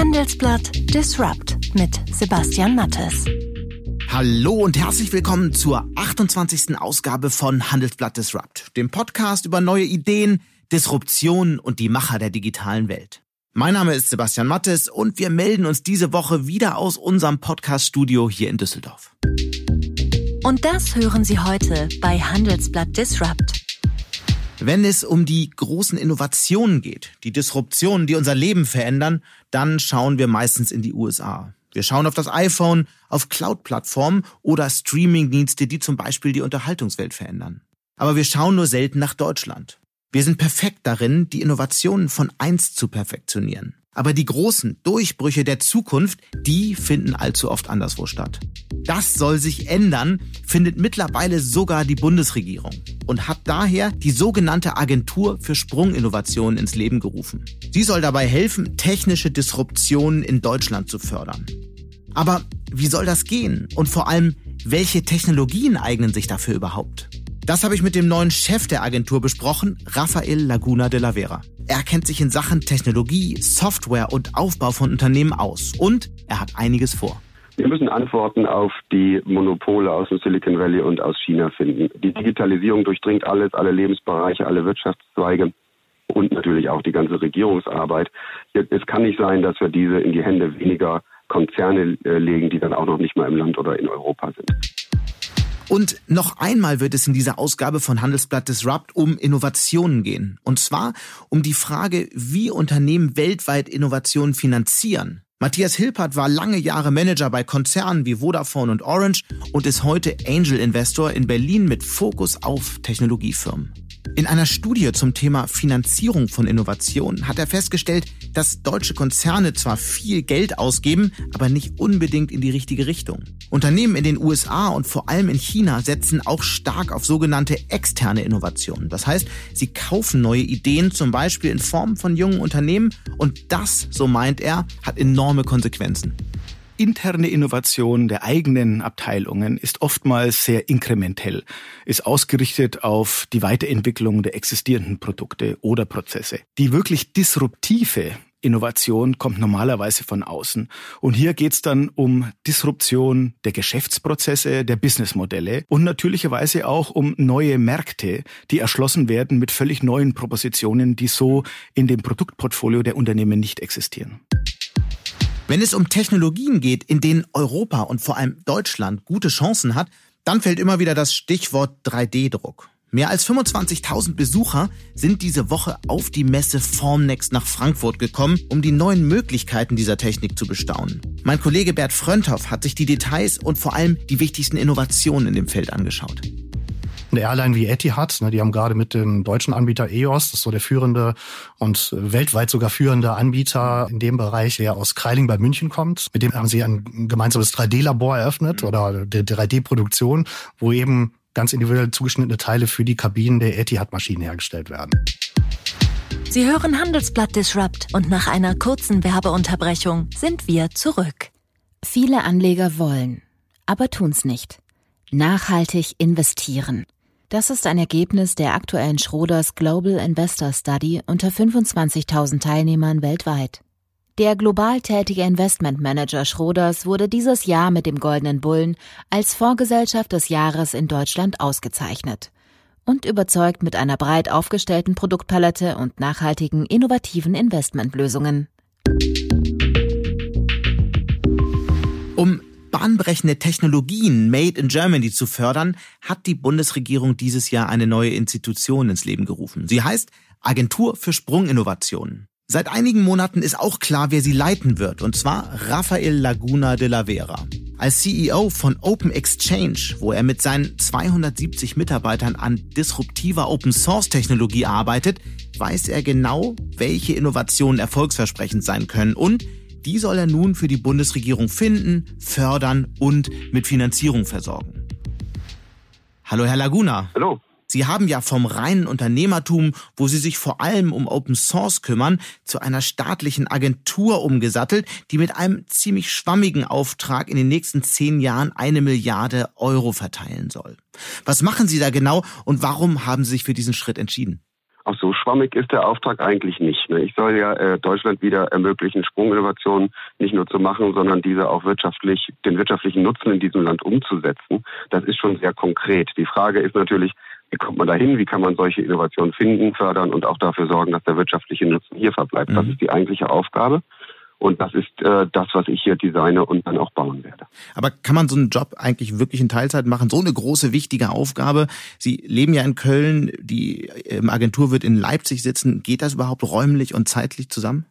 Handelsblatt Disrupt mit Sebastian Mattes. Hallo und herzlich willkommen zur 28. Ausgabe von Handelsblatt Disrupt, dem Podcast über neue Ideen, Disruption und die Macher der digitalen Welt. Mein Name ist Sebastian Mattes und wir melden uns diese Woche wieder aus unserem Podcast-Studio hier in Düsseldorf. Und das hören Sie heute bei Handelsblatt Disrupt. Wenn es um die großen Innovationen geht, die Disruptionen, die unser Leben verändern, dann schauen wir meistens in die USA. Wir schauen auf das iPhone, auf Cloud-Plattformen oder Streaming-Dienste, die zum Beispiel die Unterhaltungswelt verändern. Aber wir schauen nur selten nach Deutschland. Wir sind perfekt darin, die Innovationen von einst zu perfektionieren. Aber die großen Durchbrüche der Zukunft, die finden allzu oft anderswo statt. Das soll sich ändern, findet mittlerweile sogar die Bundesregierung und hat daher die sogenannte Agentur für Sprunginnovationen ins Leben gerufen. Sie soll dabei helfen, technische Disruptionen in Deutschland zu fördern. Aber wie soll das gehen? Und vor allem, welche Technologien eignen sich dafür überhaupt? Das habe ich mit dem neuen Chef der Agentur besprochen, Rafael Laguna de la Vera. Er kennt sich in Sachen Technologie, Software und Aufbau von Unternehmen aus und er hat einiges vor. Wir müssen Antworten auf die Monopole aus dem Silicon Valley und aus China finden. Die Digitalisierung durchdringt alles, alle Lebensbereiche, alle Wirtschaftszweige und natürlich auch die ganze Regierungsarbeit. Es kann nicht sein, dass wir diese in die Hände weniger Konzerne äh, legen, die dann auch noch nicht mal im Land oder in Europa sind. Und noch einmal wird es in dieser Ausgabe von Handelsblatt Disrupt um Innovationen gehen. Und zwar um die Frage, wie Unternehmen weltweit Innovationen finanzieren. Matthias Hilpert war lange Jahre Manager bei Konzernen wie Vodafone und Orange und ist heute Angel Investor in Berlin mit Fokus auf Technologiefirmen. In einer Studie zum Thema Finanzierung von Innovationen hat er festgestellt, dass deutsche Konzerne zwar viel Geld ausgeben, aber nicht unbedingt in die richtige Richtung. Unternehmen in den USA und vor allem in China setzen auch stark auf sogenannte externe Innovationen. Das heißt, sie kaufen neue Ideen zum Beispiel in Form von jungen Unternehmen und das, so meint er, hat enorme Konsequenzen interne Innovation der eigenen Abteilungen ist oftmals sehr inkrementell, ist ausgerichtet auf die Weiterentwicklung der existierenden Produkte oder Prozesse. Die wirklich disruptive Innovation kommt normalerweise von außen. Und hier geht's dann um Disruption der Geschäftsprozesse, der Businessmodelle und natürlicherweise auch um neue Märkte, die erschlossen werden mit völlig neuen Propositionen, die so in dem Produktportfolio der Unternehmen nicht existieren. Wenn es um Technologien geht, in denen Europa und vor allem Deutschland gute Chancen hat, dann fällt immer wieder das Stichwort 3D-Druck. Mehr als 25.000 Besucher sind diese Woche auf die Messe Formnext nach Frankfurt gekommen, um die neuen Möglichkeiten dieser Technik zu bestaunen. Mein Kollege Bert Frönthoff hat sich die Details und vor allem die wichtigsten Innovationen in dem Feld angeschaut eine Airline wie Etihad, ne, die haben gerade mit dem deutschen Anbieter EOS, das ist so der führende und weltweit sogar führende Anbieter in dem Bereich, der aus Kreiling bei München kommt. Mit dem haben sie ein gemeinsames 3D-Labor eröffnet mhm. oder der 3D-Produktion, wo eben ganz individuell zugeschnittene Teile für die Kabinen der Etihad-Maschinen hergestellt werden. Sie hören Handelsblatt Disrupt und nach einer kurzen Werbeunterbrechung sind wir zurück. Viele Anleger wollen, aber tun's nicht. Nachhaltig investieren. Das ist ein Ergebnis der aktuellen Schroders Global Investor Study unter 25.000 Teilnehmern weltweit. Der global tätige Investmentmanager Schroders wurde dieses Jahr mit dem Goldenen Bullen als Vorgesellschaft des Jahres in Deutschland ausgezeichnet und überzeugt mit einer breit aufgestellten Produktpalette und nachhaltigen, innovativen Investmentlösungen. Um bahnbrechende Technologien made in Germany zu fördern, hat die Bundesregierung dieses Jahr eine neue Institution ins Leben gerufen. Sie heißt Agentur für Sprunginnovationen. Seit einigen Monaten ist auch klar, wer sie leiten wird, und zwar Rafael Laguna de la Vera. Als CEO von Open Exchange, wo er mit seinen 270 Mitarbeitern an disruptiver Open Source Technologie arbeitet, weiß er genau, welche Innovationen erfolgsversprechend sein können und die soll er nun für die Bundesregierung finden, fördern und mit Finanzierung versorgen. Hallo, Herr Laguna. Hallo. Sie haben ja vom reinen Unternehmertum, wo Sie sich vor allem um Open Source kümmern, zu einer staatlichen Agentur umgesattelt, die mit einem ziemlich schwammigen Auftrag in den nächsten zehn Jahren eine Milliarde Euro verteilen soll. Was machen Sie da genau und warum haben Sie sich für diesen Schritt entschieden? Auch so schwammig ist der Auftrag eigentlich nicht. Ne? Ich soll ja äh, Deutschland wieder ermöglichen, Sprunginnovationen nicht nur zu machen, sondern diese auch wirtschaftlich, den wirtschaftlichen Nutzen in diesem Land umzusetzen. Das ist schon sehr konkret. Die Frage ist natürlich, wie kommt man dahin? Wie kann man solche Innovationen finden, fördern und auch dafür sorgen, dass der wirtschaftliche Nutzen hier verbleibt? Mhm. Das ist die eigentliche Aufgabe. Und das ist äh, das, was ich hier designe und dann auch bauen werde. Aber kann man so einen Job eigentlich wirklich in Teilzeit machen? So eine große, wichtige Aufgabe. Sie leben ja in Köln, die ähm, Agentur wird in Leipzig sitzen. Geht das überhaupt räumlich und zeitlich zusammen?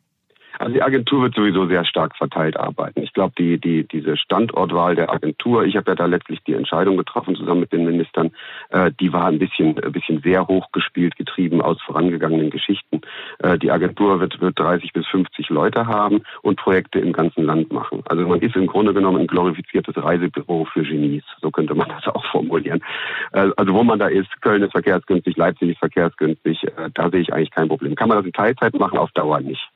Also die Agentur wird sowieso sehr stark verteilt arbeiten. Ich glaube, die, die, diese Standortwahl der Agentur, ich habe ja da letztlich die Entscheidung getroffen zusammen mit den Ministern, äh, die war ein bisschen, ein bisschen sehr hoch gespielt, getrieben aus vorangegangenen Geschichten. Äh, die Agentur wird, wird 30 bis 50 Leute haben und Projekte im ganzen Land machen. Also man ist im Grunde genommen ein glorifiziertes Reisebüro für Genies. So könnte man das auch formulieren. Äh, also wo man da ist, Köln ist verkehrsgünstig, Leipzig ist verkehrsgünstig, äh, da sehe ich eigentlich kein Problem. Kann man das in Teilzeit machen? Auf Dauer nicht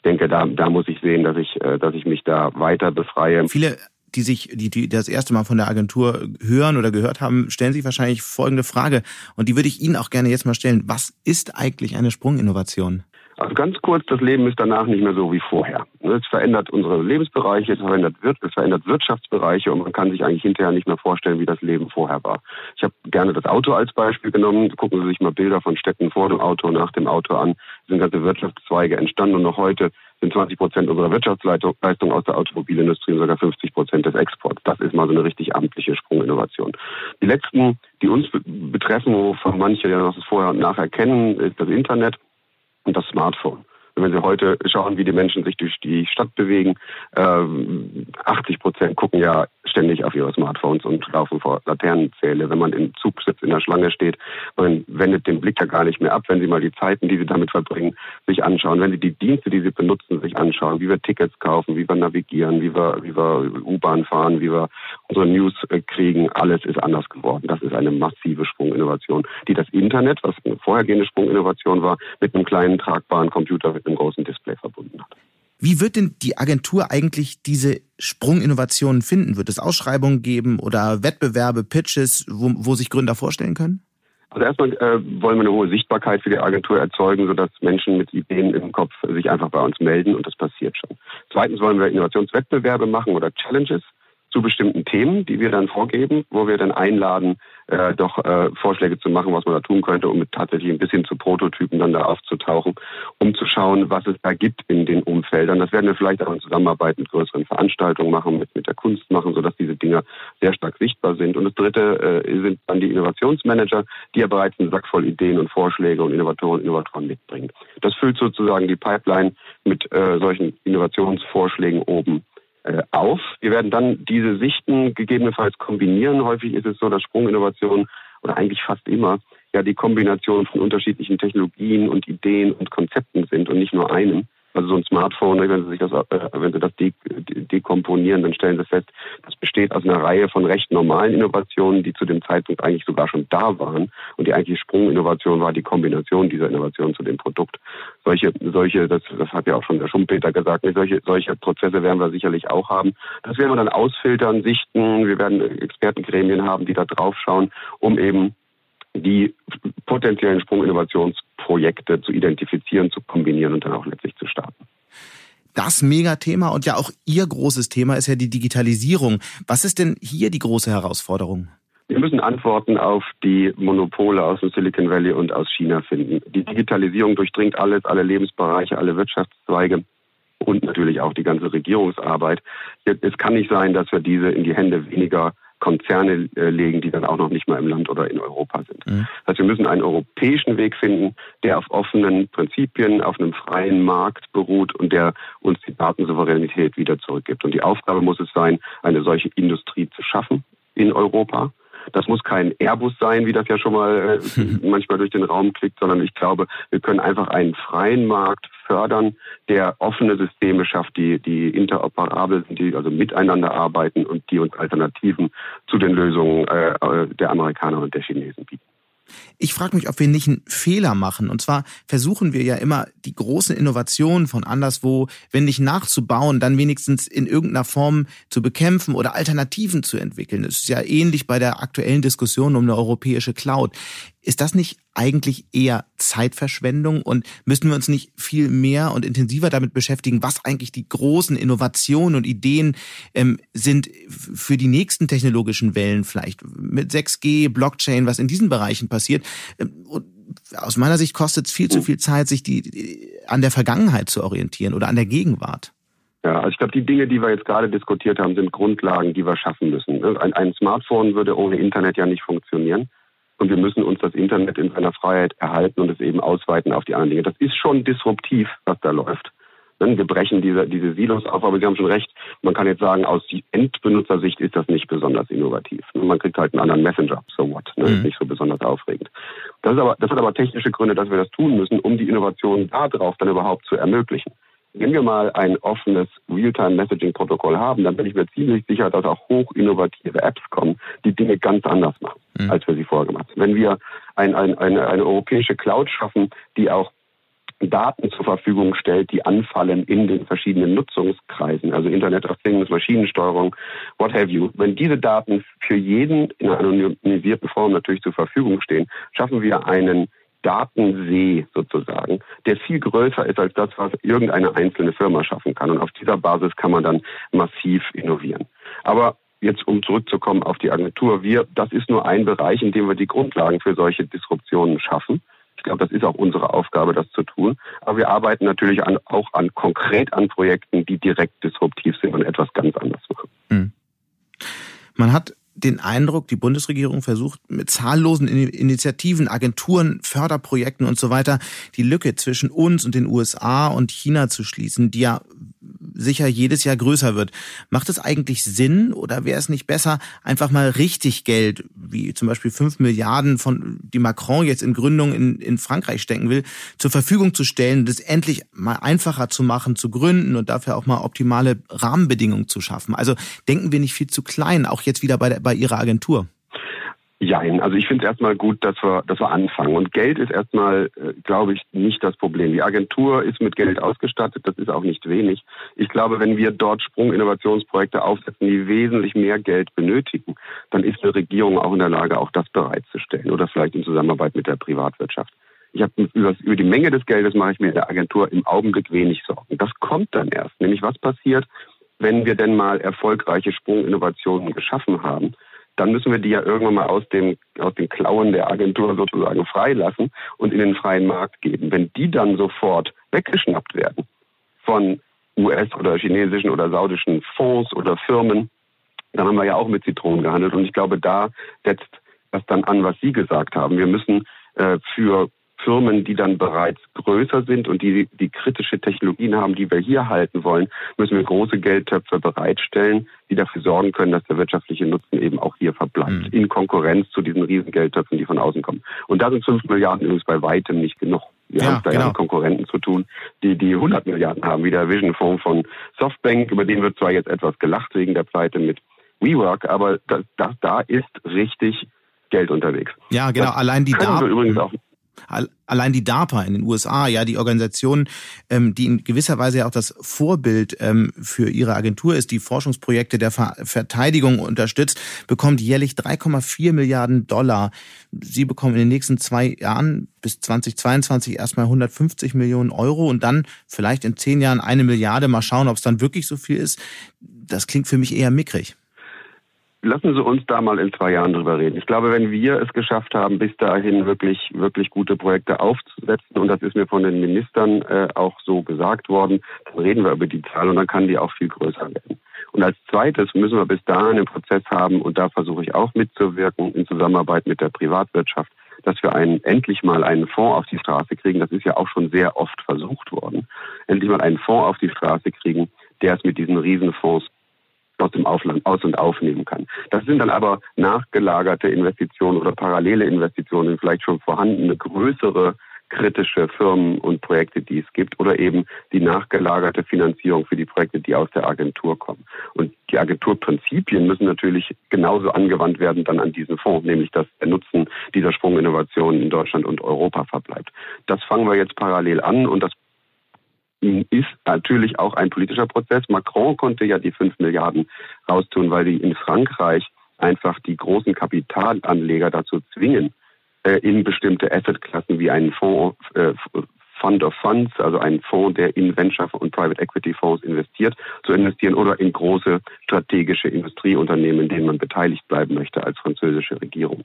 ich denke, da, da muss ich sehen, dass ich, äh, dass ich mich da weiter befreie. Viele die sich, die, die das erste Mal von der Agentur hören oder gehört haben, stellen sich wahrscheinlich folgende Frage. Und die würde ich Ihnen auch gerne jetzt mal stellen. Was ist eigentlich eine Sprunginnovation? Also ganz kurz, das Leben ist danach nicht mehr so wie vorher. Es verändert unsere Lebensbereiche, es verändert, es verändert Wirtschaftsbereiche und man kann sich eigentlich hinterher nicht mehr vorstellen, wie das Leben vorher war. Ich habe gerne das Auto als Beispiel genommen. Gucken Sie sich mal Bilder von Städten vor dem Auto, nach dem Auto an. Es sind ganze Wirtschaftszweige entstanden und noch heute sind 20 Prozent unserer Wirtschaftsleistung aus der Automobilindustrie und sogar 50 Prozent des Exports. Das ist mal so eine richtig amtliche Sprunginnovation. Die letzten, die uns betreffen, wovon manche ja noch das Vorher und Nachher kennen, ist das Internet und das Smartphone. Wenn Sie heute schauen, wie die Menschen sich durch die Stadt bewegen, äh, 80 Prozent gucken ja ständig auf ihre Smartphones und laufen vor Laternenzähle. Wenn man im Zug sitzt, in der Schlange steht, man wendet den Blick ja gar nicht mehr ab, wenn Sie mal die Zeiten, die Sie damit verbringen, sich anschauen. Wenn Sie die Dienste, die Sie benutzen, sich anschauen, wie wir Tickets kaufen, wie wir navigieren, wie wir, wie wir U-Bahn fahren, wie wir unsere News äh, kriegen, alles ist anders geworden. Das ist eine massive Sprunginnovation, die das Internet, was eine vorhergehende Sprunginnovation war, mit einem kleinen tragbaren Computer mit einem großen Display verbunden hat. Wie wird denn die Agentur eigentlich diese Sprunginnovationen finden? Wird es Ausschreibungen geben oder Wettbewerbe, Pitches, wo, wo sich Gründer vorstellen können? Also erstmal äh, wollen wir eine hohe Sichtbarkeit für die Agentur erzeugen, sodass Menschen mit Ideen im Kopf sich einfach bei uns melden und das passiert schon. Zweitens wollen wir Innovationswettbewerbe machen oder Challenges zu bestimmten Themen, die wir dann vorgeben, wo wir dann einladen, äh, doch äh, Vorschläge zu machen, was man da tun könnte, um tatsächlich ein bisschen zu Prototypen dann da aufzutauchen, um zu schauen, was es da gibt in den Umfeldern. Das werden wir vielleicht auch in Zusammenarbeit mit größeren Veranstaltungen machen, mit, mit der Kunst machen, sodass diese Dinge sehr stark sichtbar sind. Und das Dritte äh, sind dann die Innovationsmanager, die ja bereits einen Sack voll Ideen und Vorschläge und Innovatoren und Innovatoren mitbringen. Das füllt sozusagen die Pipeline mit äh, solchen Innovationsvorschlägen oben auf. Wir werden dann diese Sichten gegebenenfalls kombinieren. Häufig ist es so, dass Sprunginnovationen oder eigentlich fast immer ja die Kombination von unterschiedlichen Technologien und Ideen und Konzepten sind und nicht nur einem. Also so ein Smartphone, ne, wenn Sie sich das, äh, wenn Sie das dekomponieren, dann stellen Sie fest, das besteht aus einer Reihe von recht normalen Innovationen, die zu dem Zeitpunkt eigentlich sogar schon da waren. Und die eigentliche Sprunginnovation war die Kombination dieser Innovationen zu dem Produkt. Solche, solche, das, das hat ja auch schon der Schumpeter gesagt, solche, solche Prozesse werden wir sicherlich auch haben. Das werden wir dann ausfiltern, sichten. Wir werden Expertengremien haben, die da drauf schauen, um eben die potenziellen Sprunginnovationsprojekte zu identifizieren, zu kombinieren und dann auch letztlich zu starten. Das Megathema und ja auch Ihr großes Thema ist ja die Digitalisierung. Was ist denn hier die große Herausforderung? Wir müssen Antworten auf die Monopole aus dem Silicon Valley und aus China finden. Die Digitalisierung durchdringt alles, alle Lebensbereiche, alle Wirtschaftszweige und natürlich auch die ganze Regierungsarbeit. Es kann nicht sein, dass wir diese in die Hände weniger Konzerne äh, legen, die dann auch noch nicht mal im Land oder in Europa sind. Mhm. Heißt, wir müssen einen europäischen Weg finden, der auf offenen Prinzipien, auf einem freien Markt beruht und der uns die Datensouveränität wieder zurückgibt. Und die Aufgabe muss es sein, eine solche Industrie zu schaffen in Europa. Das muss kein Airbus sein, wie das ja schon mal äh, manchmal durch den Raum klickt, sondern ich glaube, wir können einfach einen freien Markt fördern, der offene Systeme schafft, die, die interoperabel sind, die also miteinander arbeiten und die uns Alternativen zu den Lösungen äh, der Amerikaner und der Chinesen bieten. Ich frage mich, ob wir nicht einen Fehler machen. Und zwar versuchen wir ja immer, die großen Innovationen von anderswo, wenn nicht nachzubauen, dann wenigstens in irgendeiner Form zu bekämpfen oder Alternativen zu entwickeln. Es ist ja ähnlich bei der aktuellen Diskussion um eine europäische Cloud. Ist das nicht eigentlich eher Zeitverschwendung und müssen wir uns nicht viel mehr und intensiver damit beschäftigen, was eigentlich die großen Innovationen und Ideen ähm, sind für die nächsten technologischen Wellen vielleicht mit 6G, Blockchain, was in diesen Bereichen passiert? Ähm, und aus meiner Sicht kostet es viel zu viel Zeit, sich die, die an der Vergangenheit zu orientieren oder an der Gegenwart. Ja, also ich glaube, die Dinge, die wir jetzt gerade diskutiert haben, sind Grundlagen, die wir schaffen müssen. Ein, ein Smartphone würde ohne Internet ja nicht funktionieren. Und wir müssen uns das Internet in seiner Freiheit erhalten und es eben ausweiten auf die anderen Dinge. Das ist schon disruptiv, was da läuft. Wir brechen diese, diese Silos auf, aber Sie haben schon recht. Man kann jetzt sagen, aus Endbenutzersicht ist das nicht besonders innovativ. Man kriegt halt einen anderen Messenger, so what. Ne? Mhm. Nicht so besonders aufregend. Das, ist aber, das hat aber technische Gründe, dass wir das tun müssen, um die Innovation darauf dann überhaupt zu ermöglichen. Wenn wir mal ein offenes Real-Time-Messaging-Protokoll haben, dann bin ich mir ziemlich sicher, dass auch hoch innovative Apps kommen, die Dinge ganz anders machen, mhm. als wir sie vorher gemacht haben. Wenn wir ein, ein, eine, eine europäische Cloud schaffen, die auch Daten zur Verfügung stellt, die anfallen in den verschiedenen Nutzungskreisen, also Internet of Things, Maschinensteuerung, what have you. Wenn diese Daten für jeden in einer anonymisierten Form natürlich zur Verfügung stehen, schaffen wir einen Datensee sozusagen, der viel größer ist als das, was irgendeine einzelne Firma schaffen kann. Und auf dieser Basis kann man dann massiv innovieren. Aber jetzt um zurückzukommen auf die Agentur, wir, das ist nur ein Bereich, in dem wir die Grundlagen für solche Disruptionen schaffen. Ich glaube, das ist auch unsere Aufgabe, das zu tun. Aber wir arbeiten natürlich an, auch an konkret an Projekten, die direkt disruptiv sind und etwas ganz anderes machen. Hm. Man hat den Eindruck, die Bundesregierung versucht mit zahllosen Initiativen, Agenturen, Förderprojekten und so weiter die Lücke zwischen uns und den USA und China zu schließen, die ja sicher jedes Jahr größer wird. Macht es eigentlich Sinn oder wäre es nicht besser, einfach mal richtig Geld, wie zum Beispiel fünf Milliarden von die Macron jetzt in Gründung in, in Frankreich stecken will, zur Verfügung zu stellen, das endlich mal einfacher zu machen, zu gründen und dafür auch mal optimale Rahmenbedingungen zu schaffen? Also denken wir nicht viel zu klein, auch jetzt wieder bei, der, bei Ihrer Agentur? Jein, also ich finde es erstmal gut, dass wir, dass wir anfangen. Und Geld ist erstmal, äh, glaube ich, nicht das Problem. Die Agentur ist mit Geld ausgestattet, das ist auch nicht wenig. Ich glaube, wenn wir dort Sprunginnovationsprojekte aufsetzen, die wesentlich mehr Geld benötigen, dann ist eine Regierung auch in der Lage, auch das bereitzustellen oder vielleicht in Zusammenarbeit mit der Privatwirtschaft. Ich habe über, über die Menge des Geldes mache ich mir in der Agentur im Augenblick wenig Sorgen. Das kommt dann erst, nämlich was passiert, wenn wir denn mal erfolgreiche Sprunginnovationen geschaffen haben dann müssen wir die ja irgendwann mal aus, dem, aus den Klauen der Agentur sozusagen freilassen und in den freien Markt geben. Wenn die dann sofort weggeschnappt werden von US- oder chinesischen oder saudischen Fonds oder Firmen, dann haben wir ja auch mit Zitronen gehandelt. Und ich glaube, da setzt das dann an, was Sie gesagt haben. Wir müssen äh, für Firmen, die dann bereits größer sind und die, die kritische Technologien haben, die wir hier halten wollen, müssen wir große Geldtöpfe bereitstellen, die dafür sorgen können, dass der wirtschaftliche Nutzen eben auch hier verbleibt, mhm. in Konkurrenz zu diesen riesen Geldtöpfen, die von außen kommen. Und da sind 5 Milliarden übrigens bei weitem nicht genug. Wir ja, haben da genau. ja mit Konkurrenten zu tun, die die 100 Milliarden haben, wie der Vision Fonds von Softbank, über den wird zwar jetzt etwas gelacht wegen der Pleite mit WeWork, aber da, da, da ist richtig Geld unterwegs. Ja, genau. Das Allein die auch Allein die DARPA in den USA, ja, die Organisation, ähm, die in gewisser Weise ja auch das Vorbild ähm, für ihre Agentur ist, die Forschungsprojekte der Ver Verteidigung unterstützt, bekommt jährlich 3,4 Milliarden Dollar. Sie bekommen in den nächsten zwei Jahren bis 2022 erstmal 150 Millionen Euro und dann vielleicht in zehn Jahren eine Milliarde. Mal schauen, ob es dann wirklich so viel ist. Das klingt für mich eher mickrig. Lassen Sie uns da mal in zwei Jahren drüber reden. Ich glaube, wenn wir es geschafft haben, bis dahin wirklich, wirklich gute Projekte aufzusetzen, und das ist mir von den Ministern äh, auch so gesagt worden, dann reden wir über die Zahl und dann kann die auch viel größer werden. Und als zweites müssen wir bis dahin einen Prozess haben, und da versuche ich auch mitzuwirken in Zusammenarbeit mit der Privatwirtschaft, dass wir einen, endlich mal einen Fonds auf die Straße kriegen. Das ist ja auch schon sehr oft versucht worden. Endlich mal einen Fonds auf die Straße kriegen, der es mit diesen Riesenfonds aus dem Aufland aus- und aufnehmen kann. Das sind dann aber nachgelagerte Investitionen oder parallele Investitionen, vielleicht schon vorhandene größere kritische Firmen und Projekte, die es gibt, oder eben die nachgelagerte Finanzierung für die Projekte, die aus der Agentur kommen. Und die Agenturprinzipien müssen natürlich genauso angewandt werden dann an diesen Fonds, nämlich dass der Nutzen dieser Sprunginnovationen in Deutschland und Europa verbleibt. Das fangen wir jetzt parallel an und das ist natürlich auch ein politischer Prozess. Macron konnte ja die 5 Milliarden raustun, weil die in Frankreich einfach die großen Kapitalanleger dazu zwingen, äh, in bestimmte Assetklassen wie einen Fonds, äh, Fund of Funds, also einen Fonds, der in Venture und Private Equity Fonds investiert, zu investieren oder in große strategische Industrieunternehmen, in denen man beteiligt bleiben möchte als französische Regierung.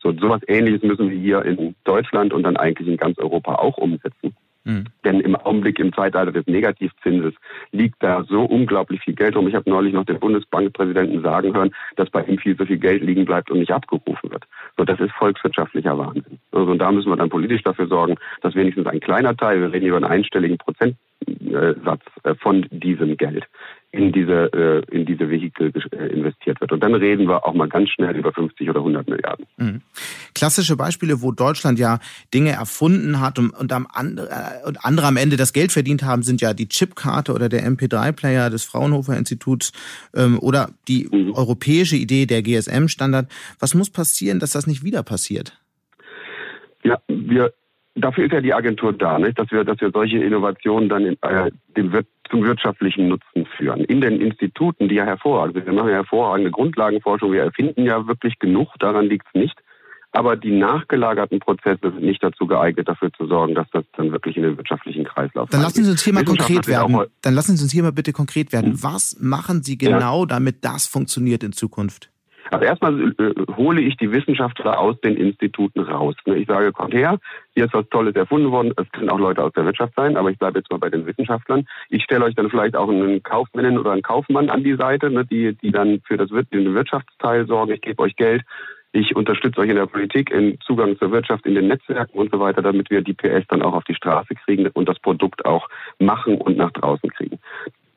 So sowas Ähnliches müssen wir hier in Deutschland und dann eigentlich in ganz Europa auch umsetzen. Mhm. Denn im Augenblick im Zeitalter des Negativzinses liegt da so unglaublich viel Geld rum. Ich habe neulich noch den Bundesbankpräsidenten sagen hören, dass bei ihm viel zu viel Geld liegen bleibt und nicht abgerufen wird. So, das ist volkswirtschaftlicher Wahnsinn. Also, und da müssen wir dann politisch dafür sorgen, dass wenigstens ein kleiner Teil, wir reden über einen einstelligen Prozentsatz äh, von diesem Geld, in diese, äh, in diese Vehikel äh, investiert wird. Und dann reden wir auch mal ganz schnell über 50 oder 100 Milliarden. Mhm. Klassische Beispiele, wo Deutschland ja Dinge erfunden hat und, und, am andere, äh, und andere am Ende das Geld verdient haben, sind ja die Chipkarte oder der MP3-Player des Fraunhofer Instituts ähm, oder die mhm. europäische Idee der GSM-Standard. Was muss passieren, dass das nicht wieder passiert? Ja, wir dafür ist ja die Agentur da, nicht? dass wir, dass wir solche Innovationen dann in, äh, dem zum wirtschaftlichen Nutzen führen. In den Instituten, die ja hervorragend sind, wir machen ja hervorragende Grundlagenforschung, wir erfinden ja wirklich genug, daran liegt es nicht. Aber die nachgelagerten Prozesse sind nicht dazu geeignet, dafür zu sorgen, dass das dann wirklich in den wirtschaftlichen Kreislauf Dann lassen Sie uns hier mal konkret werden. Dann lassen Sie uns hier mal bitte konkret werden. Hm. Was machen Sie genau, damit das funktioniert in Zukunft? Also erstmal äh, hole ich die Wissenschaftler aus den Instituten raus. Ne? Ich sage, kommt her, hier ist was Tolles erfunden worden. Es können auch Leute aus der Wirtschaft sein, aber ich bleibe jetzt mal bei den Wissenschaftlern. Ich stelle euch dann vielleicht auch einen Kaufmännin oder einen Kaufmann an die Seite, ne, die, die dann für das den Wirtschaftsteil sorgen. Ich gebe euch Geld. Ich unterstütze euch in der Politik, im Zugang zur Wirtschaft, in den Netzwerken und so weiter, damit wir die PS dann auch auf die Straße kriegen und das Produkt auch machen und nach draußen kriegen.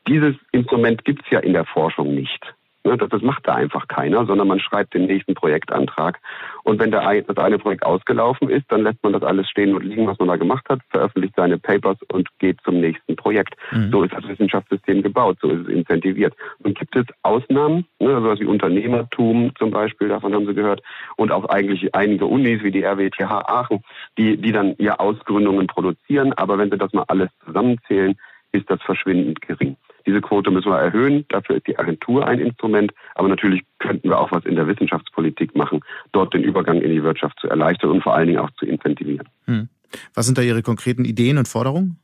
Dieses Instrument gibt es ja in der Forschung nicht. Ne, das macht da einfach keiner, sondern man schreibt den nächsten Projektantrag. Und wenn der, das eine Projekt ausgelaufen ist, dann lässt man das alles stehen und liegen, was man da gemacht hat, veröffentlicht seine Papers und geht zum nächsten Projekt. Mhm. So ist das Wissenschaftssystem gebaut, so ist es incentiviert. Und gibt es Ausnahmen, ne, also wie Unternehmertum zum Beispiel, davon haben Sie gehört, und auch eigentlich einige Unis wie die RWTH Aachen, die, die dann ja Ausgründungen produzieren. Aber wenn Sie das mal alles zusammenzählen, ist das verschwindend gering. Diese Quote müssen wir erhöhen. Dafür ist die Agentur ein Instrument. Aber natürlich könnten wir auch was in der Wissenschaftspolitik machen, dort den Übergang in die Wirtschaft zu erleichtern und vor allen Dingen auch zu incentivieren. Hm. Was sind da Ihre konkreten Ideen und Forderungen?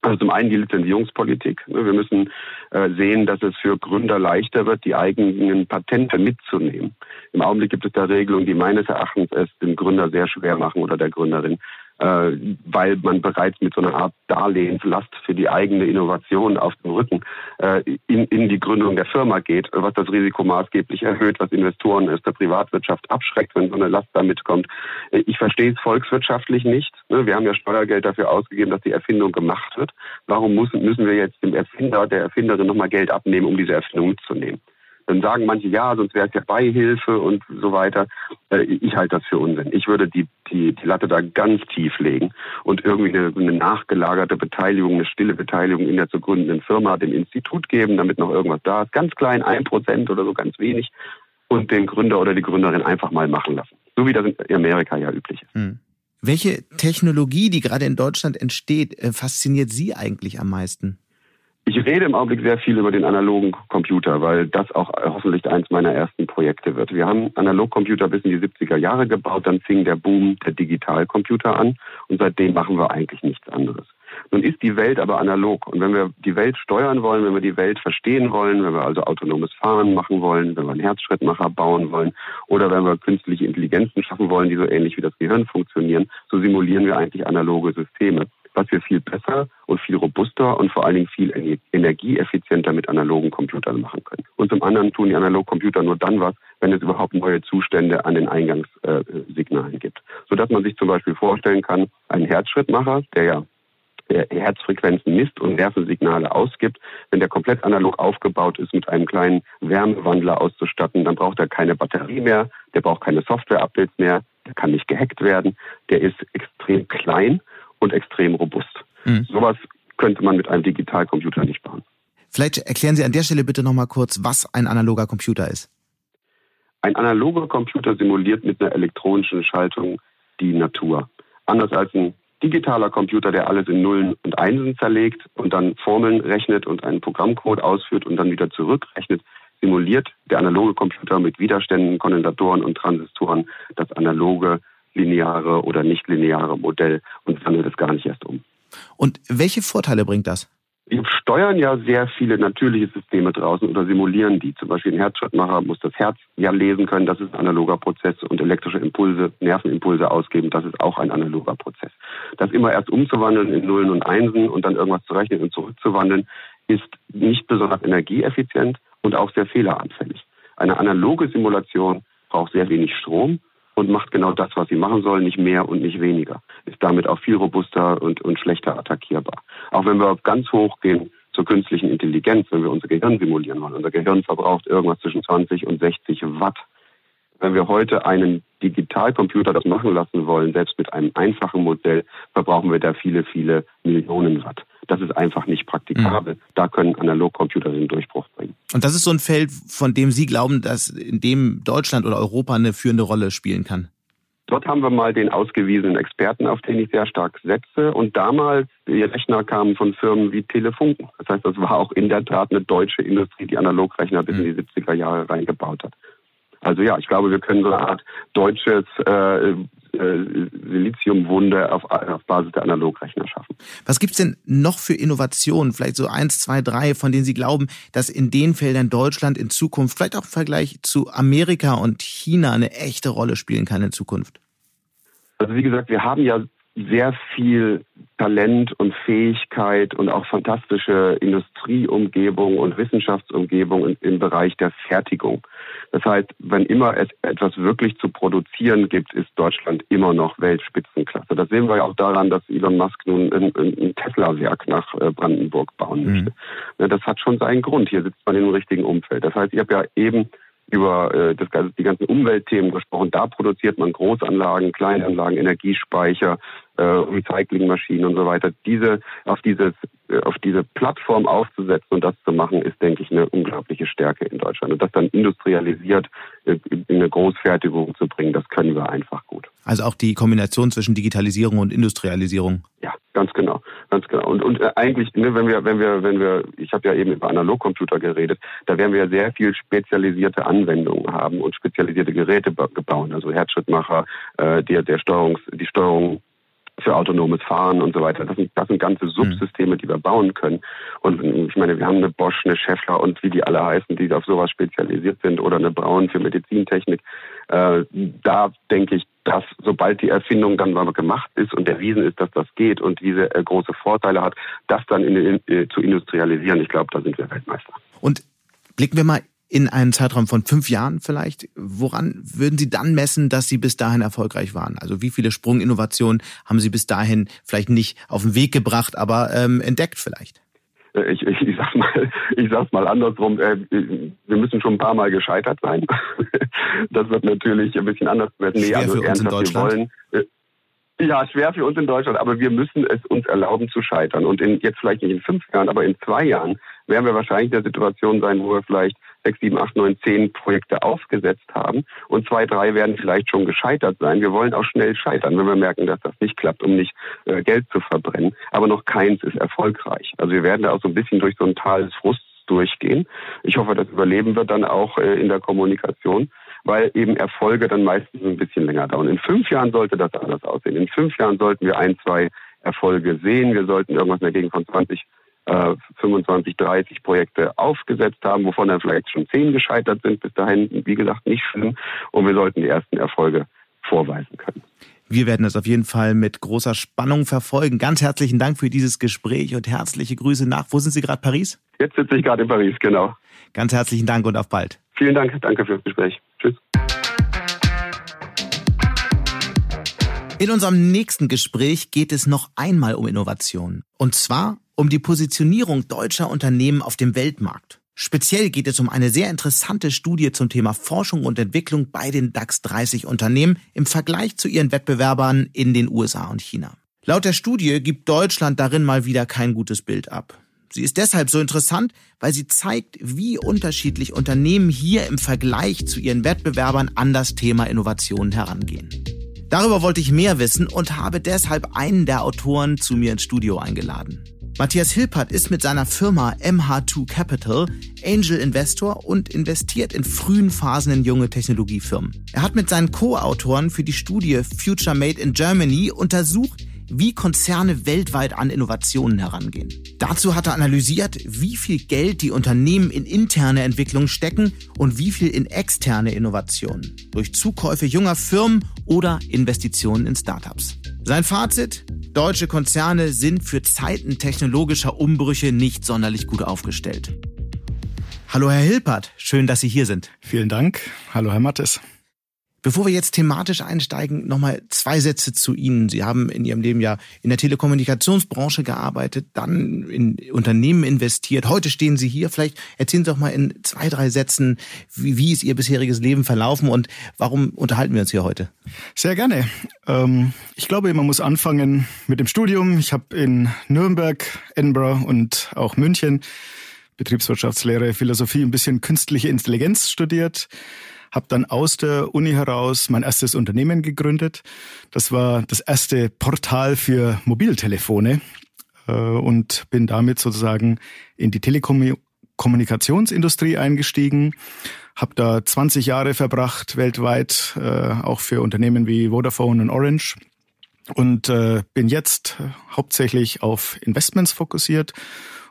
Also zum einen die Lizenzierungspolitik. Wir müssen äh, sehen, dass es für Gründer leichter wird, die eigenen Patente mitzunehmen. Im Augenblick gibt es da Regelungen, die meines Erachtens es dem Gründer sehr schwer machen oder der Gründerin, äh, weil man bereits mit so einer Art Darlehenslast für die eigene Innovation auf dem Rücken äh, in, in die Gründung der Firma geht, was das Risiko maßgeblich erhöht, was Investoren aus der Privatwirtschaft abschreckt, wenn so eine Last da mitkommt. Ich verstehe es volkswirtschaftlich nicht. Ne? Wir haben ja Steuergeld dafür ausgegeben, dass die Erfindung gemacht wird. Warum müssen, müssen wir jetzt dem Erfinder, der Erfinderin nochmal Geld abnehmen, um diese Erfindung mitzunehmen? Dann sagen manche, ja, sonst wäre es ja Beihilfe und so weiter. Äh, ich halte das für Unsinn. Ich würde die, die, die Latte da ganz tief legen und irgendwie eine, eine nachgelagerte Beteiligung, eine stille Beteiligung in der zu gründenden Firma dem Institut geben, damit noch irgendwas da ist. Ganz klein, ein Prozent oder so, ganz wenig. Und den Gründer oder die Gründerin einfach mal machen lassen. So wie das in Amerika ja üblich ist. Hm. Welche Technologie, die gerade in Deutschland entsteht, äh, fasziniert Sie eigentlich am meisten? Ich rede im Augenblick sehr viel über den analogen Computer, weil das auch hoffentlich eins meiner ersten Projekte wird. Wir haben Analogcomputer bis in die 70er Jahre gebaut, dann fing der Boom der Digitalcomputer an und seitdem machen wir eigentlich nichts anderes. Nun ist die Welt aber analog und wenn wir die Welt steuern wollen, wenn wir die Welt verstehen wollen, wenn wir also autonomes Fahren machen wollen, wenn wir einen Herzschrittmacher bauen wollen oder wenn wir künstliche Intelligenzen schaffen wollen, die so ähnlich wie das Gehirn funktionieren, so simulieren wir eigentlich analoge Systeme was wir viel besser und viel robuster und vor allen Dingen viel energieeffizienter mit analogen Computern machen können. Und zum anderen tun die Analogcomputer nur dann was, wenn es überhaupt neue Zustände an den Eingangssignalen gibt. Sodass man sich zum Beispiel vorstellen kann, ein Herzschrittmacher, der ja Herzfrequenzen misst und Nervensignale ausgibt. Wenn der komplett analog aufgebaut ist, mit einem kleinen Wärmewandler auszustatten, dann braucht er keine Batterie mehr, der braucht keine Software-Updates mehr, der kann nicht gehackt werden, der ist extrem klein und extrem robust. Mhm. Sowas könnte man mit einem Digitalcomputer nicht bauen. Vielleicht erklären Sie an der Stelle bitte nochmal kurz, was ein analoger Computer ist. Ein analoger Computer simuliert mit einer elektronischen Schaltung die Natur. Anders als ein digitaler Computer, der alles in Nullen und Einsen zerlegt und dann Formeln rechnet und einen Programmcode ausführt und dann wieder zurückrechnet, simuliert der analoge Computer mit Widerständen, Kondensatoren und Transistoren das analoge, lineare oder nicht lineare Modell und wandelt es gar nicht erst um. Und welche Vorteile bringt das? Wir steuern ja sehr viele natürliche Systeme draußen oder simulieren die. Zum Beispiel ein Herzschrittmacher muss das Herz ja lesen können, das ist ein analoger Prozess und elektrische Impulse, Nervenimpulse ausgeben, das ist auch ein analoger Prozess. Das immer erst umzuwandeln in Nullen und Einsen und dann irgendwas zu rechnen und zurückzuwandeln, ist nicht besonders energieeffizient und auch sehr fehleranfällig. Eine analoge Simulation braucht sehr wenig Strom und macht genau das, was sie machen soll, nicht mehr und nicht weniger. Ist damit auch viel robuster und, und schlechter attackierbar. Auch wenn wir ganz hoch gehen zur künstlichen Intelligenz, wenn wir unser Gehirn simulieren wollen. Unser Gehirn verbraucht irgendwas zwischen 20 und 60 Watt. Wenn wir heute einen Digitalcomputer das machen lassen wollen, selbst mit einem einfachen Modell, verbrauchen wir da viele, viele Millionen Watt. Das ist einfach nicht praktikabel. Mhm. Da können Analogcomputer den Durchbruch bringen. Und das ist so ein Feld, von dem Sie glauben, dass in dem Deutschland oder Europa eine führende Rolle spielen kann? Dort haben wir mal den ausgewiesenen Experten, auf den ich sehr stark setze. Und damals, die Rechner kamen von Firmen wie Telefunken. Das heißt, das war auch in der Tat eine deutsche Industrie, die Analogrechner bis in die 70er Jahre reingebaut hat. Also ja, ich glaube, wir können so eine Art deutsches äh, äh, Siliziumwunde auf, auf Basis der Analogrechner schaffen. Was gibt's denn noch für Innovationen, vielleicht so eins, zwei, drei, von denen Sie glauben, dass in den Feldern Deutschland in Zukunft, vielleicht auch im Vergleich zu Amerika und China, eine echte Rolle spielen kann in Zukunft? Also wie gesagt, wir haben ja sehr viel Talent und Fähigkeit und auch fantastische Industrieumgebung und Wissenschaftsumgebung im Bereich der Fertigung. Das heißt, wenn immer es etwas wirklich zu produzieren gibt, ist Deutschland immer noch Weltspitzenklasse. Das sehen wir ja auch daran, dass Elon Musk nun ein, ein Tesla-Werk nach äh, Brandenburg bauen mhm. möchte. Mhm. Das hat schon seinen Grund. Hier sitzt man im richtigen Umfeld. Das heißt, ich habe ja eben über äh, das, die ganzen Umweltthemen gesprochen. Da produziert man Großanlagen, Kleinanlagen, Energiespeicher, äh, Recyclingmaschinen und so weiter. Diese auf dieses äh, auf diese Plattform aufzusetzen und das zu machen, ist, denke ich, eine unglaubliche Stärke in Deutschland. Und das dann industrialisiert äh, in eine Großfertigung zu bringen, das können wir einfach gut. Also auch die Kombination zwischen Digitalisierung und Industrialisierung. Ja, ganz genau, ganz genau. Und, und äh, eigentlich, ne, wenn wir, wenn wir, wenn wir, ich habe ja eben über Analogcomputer geredet, da werden wir ja sehr viel spezialisierte Anwendungen haben und spezialisierte Geräte bauen, also Herzschrittmacher, äh, der, der Steuerungs, die Steuerung für autonomes Fahren und so weiter. Das sind, das sind ganze Subsysteme, die wir bauen können. Und ich meine, wir haben eine Bosch, eine Scheffler und wie die alle heißen, die auf sowas spezialisiert sind oder eine Braun für Medizintechnik. Äh, da denke ich, dass sobald die Erfindung dann mal gemacht ist und erwiesen ist, dass das geht und diese äh, große Vorteile hat, das dann in, in, in, zu industrialisieren, ich glaube, da sind wir Weltmeister. Und blicken wir mal in einen Zeitraum von fünf Jahren vielleicht. Woran würden Sie dann messen, dass Sie bis dahin erfolgreich waren? Also wie viele Sprunginnovationen haben Sie bis dahin vielleicht nicht auf den Weg gebracht, aber ähm, entdeckt vielleicht? Äh, ich, ich, ich sag's mal, ich sag's mal andersrum. Äh, wir müssen schon ein paar Mal gescheitert sein. Das wird natürlich ein bisschen anders werden. Nee, also für uns in Deutschland. Wir wollen, äh, ja, schwer für uns in Deutschland, aber wir müssen es uns erlauben zu scheitern. Und in, jetzt vielleicht nicht in fünf Jahren, aber in zwei Jahren werden wir wahrscheinlich in der Situation sein, wo wir vielleicht sechs, sieben, acht, neun, zehn Projekte aufgesetzt haben und zwei, drei werden vielleicht schon gescheitert sein. Wir wollen auch schnell scheitern, wenn wir merken, dass das nicht klappt, um nicht äh, Geld zu verbrennen. Aber noch keins ist erfolgreich. Also wir werden da auch so ein bisschen durch so ein Tal des Frusts durchgehen. Ich hoffe, das überleben wir dann auch äh, in der Kommunikation weil eben Erfolge dann meistens ein bisschen länger dauern. In fünf Jahren sollte das anders aussehen. In fünf Jahren sollten wir ein, zwei Erfolge sehen. Wir sollten irgendwas in der Gegend von 20 äh, 25, 30 Projekte aufgesetzt haben, wovon dann vielleicht schon zehn gescheitert sind. Bis dahin, wie gesagt, nicht schlimm. Und wir sollten die ersten Erfolge vorweisen können. Wir werden das auf jeden Fall mit großer Spannung verfolgen. Ganz herzlichen Dank für dieses Gespräch und herzliche Grüße nach. Wo sind Sie gerade? Paris? Jetzt sitze ich gerade in Paris, genau. Ganz herzlichen Dank und auf bald. Vielen Dank, danke fürs Gespräch. Tschüss. In unserem nächsten Gespräch geht es noch einmal um Innovation. Und zwar um die Positionierung deutscher Unternehmen auf dem Weltmarkt. Speziell geht es um eine sehr interessante Studie zum Thema Forschung und Entwicklung bei den DAX 30 Unternehmen im Vergleich zu ihren Wettbewerbern in den USA und China. Laut der Studie gibt Deutschland darin mal wieder kein gutes Bild ab. Sie ist deshalb so interessant, weil sie zeigt, wie unterschiedlich Unternehmen hier im Vergleich zu ihren Wettbewerbern an das Thema Innovationen herangehen. Darüber wollte ich mehr wissen und habe deshalb einen der Autoren zu mir ins Studio eingeladen. Matthias Hilpert ist mit seiner Firma MH2 Capital Angel Investor und investiert in frühen Phasen in junge Technologiefirmen. Er hat mit seinen Co-Autoren für die Studie Future Made in Germany untersucht, wie Konzerne weltweit an Innovationen herangehen. Dazu hat er analysiert, wie viel Geld die Unternehmen in interne Entwicklung stecken und wie viel in externe Innovationen durch Zukäufe junger Firmen oder Investitionen in Startups. Sein Fazit? Deutsche Konzerne sind für Zeiten technologischer Umbrüche nicht sonderlich gut aufgestellt. Hallo Herr Hilpert, schön, dass Sie hier sind. Vielen Dank. Hallo Herr Mattes. Bevor wir jetzt thematisch einsteigen, nochmal zwei Sätze zu Ihnen. Sie haben in Ihrem Leben ja in der Telekommunikationsbranche gearbeitet, dann in Unternehmen investiert. Heute stehen Sie hier. Vielleicht erzählen Sie doch mal in zwei, drei Sätzen, wie, wie ist Ihr bisheriges Leben verlaufen und warum unterhalten wir uns hier heute? Sehr gerne. Ähm, ich glaube, man muss anfangen mit dem Studium. Ich habe in Nürnberg, Edinburgh und auch München Betriebswirtschaftslehre, Philosophie, ein bisschen künstliche Intelligenz studiert habe dann aus der Uni heraus mein erstes Unternehmen gegründet. Das war das erste Portal für Mobiltelefone äh, und bin damit sozusagen in die Telekommunikationsindustrie eingestiegen. Habe da 20 Jahre verbracht weltweit, äh, auch für Unternehmen wie Vodafone und Orange und äh, bin jetzt hauptsächlich auf Investments fokussiert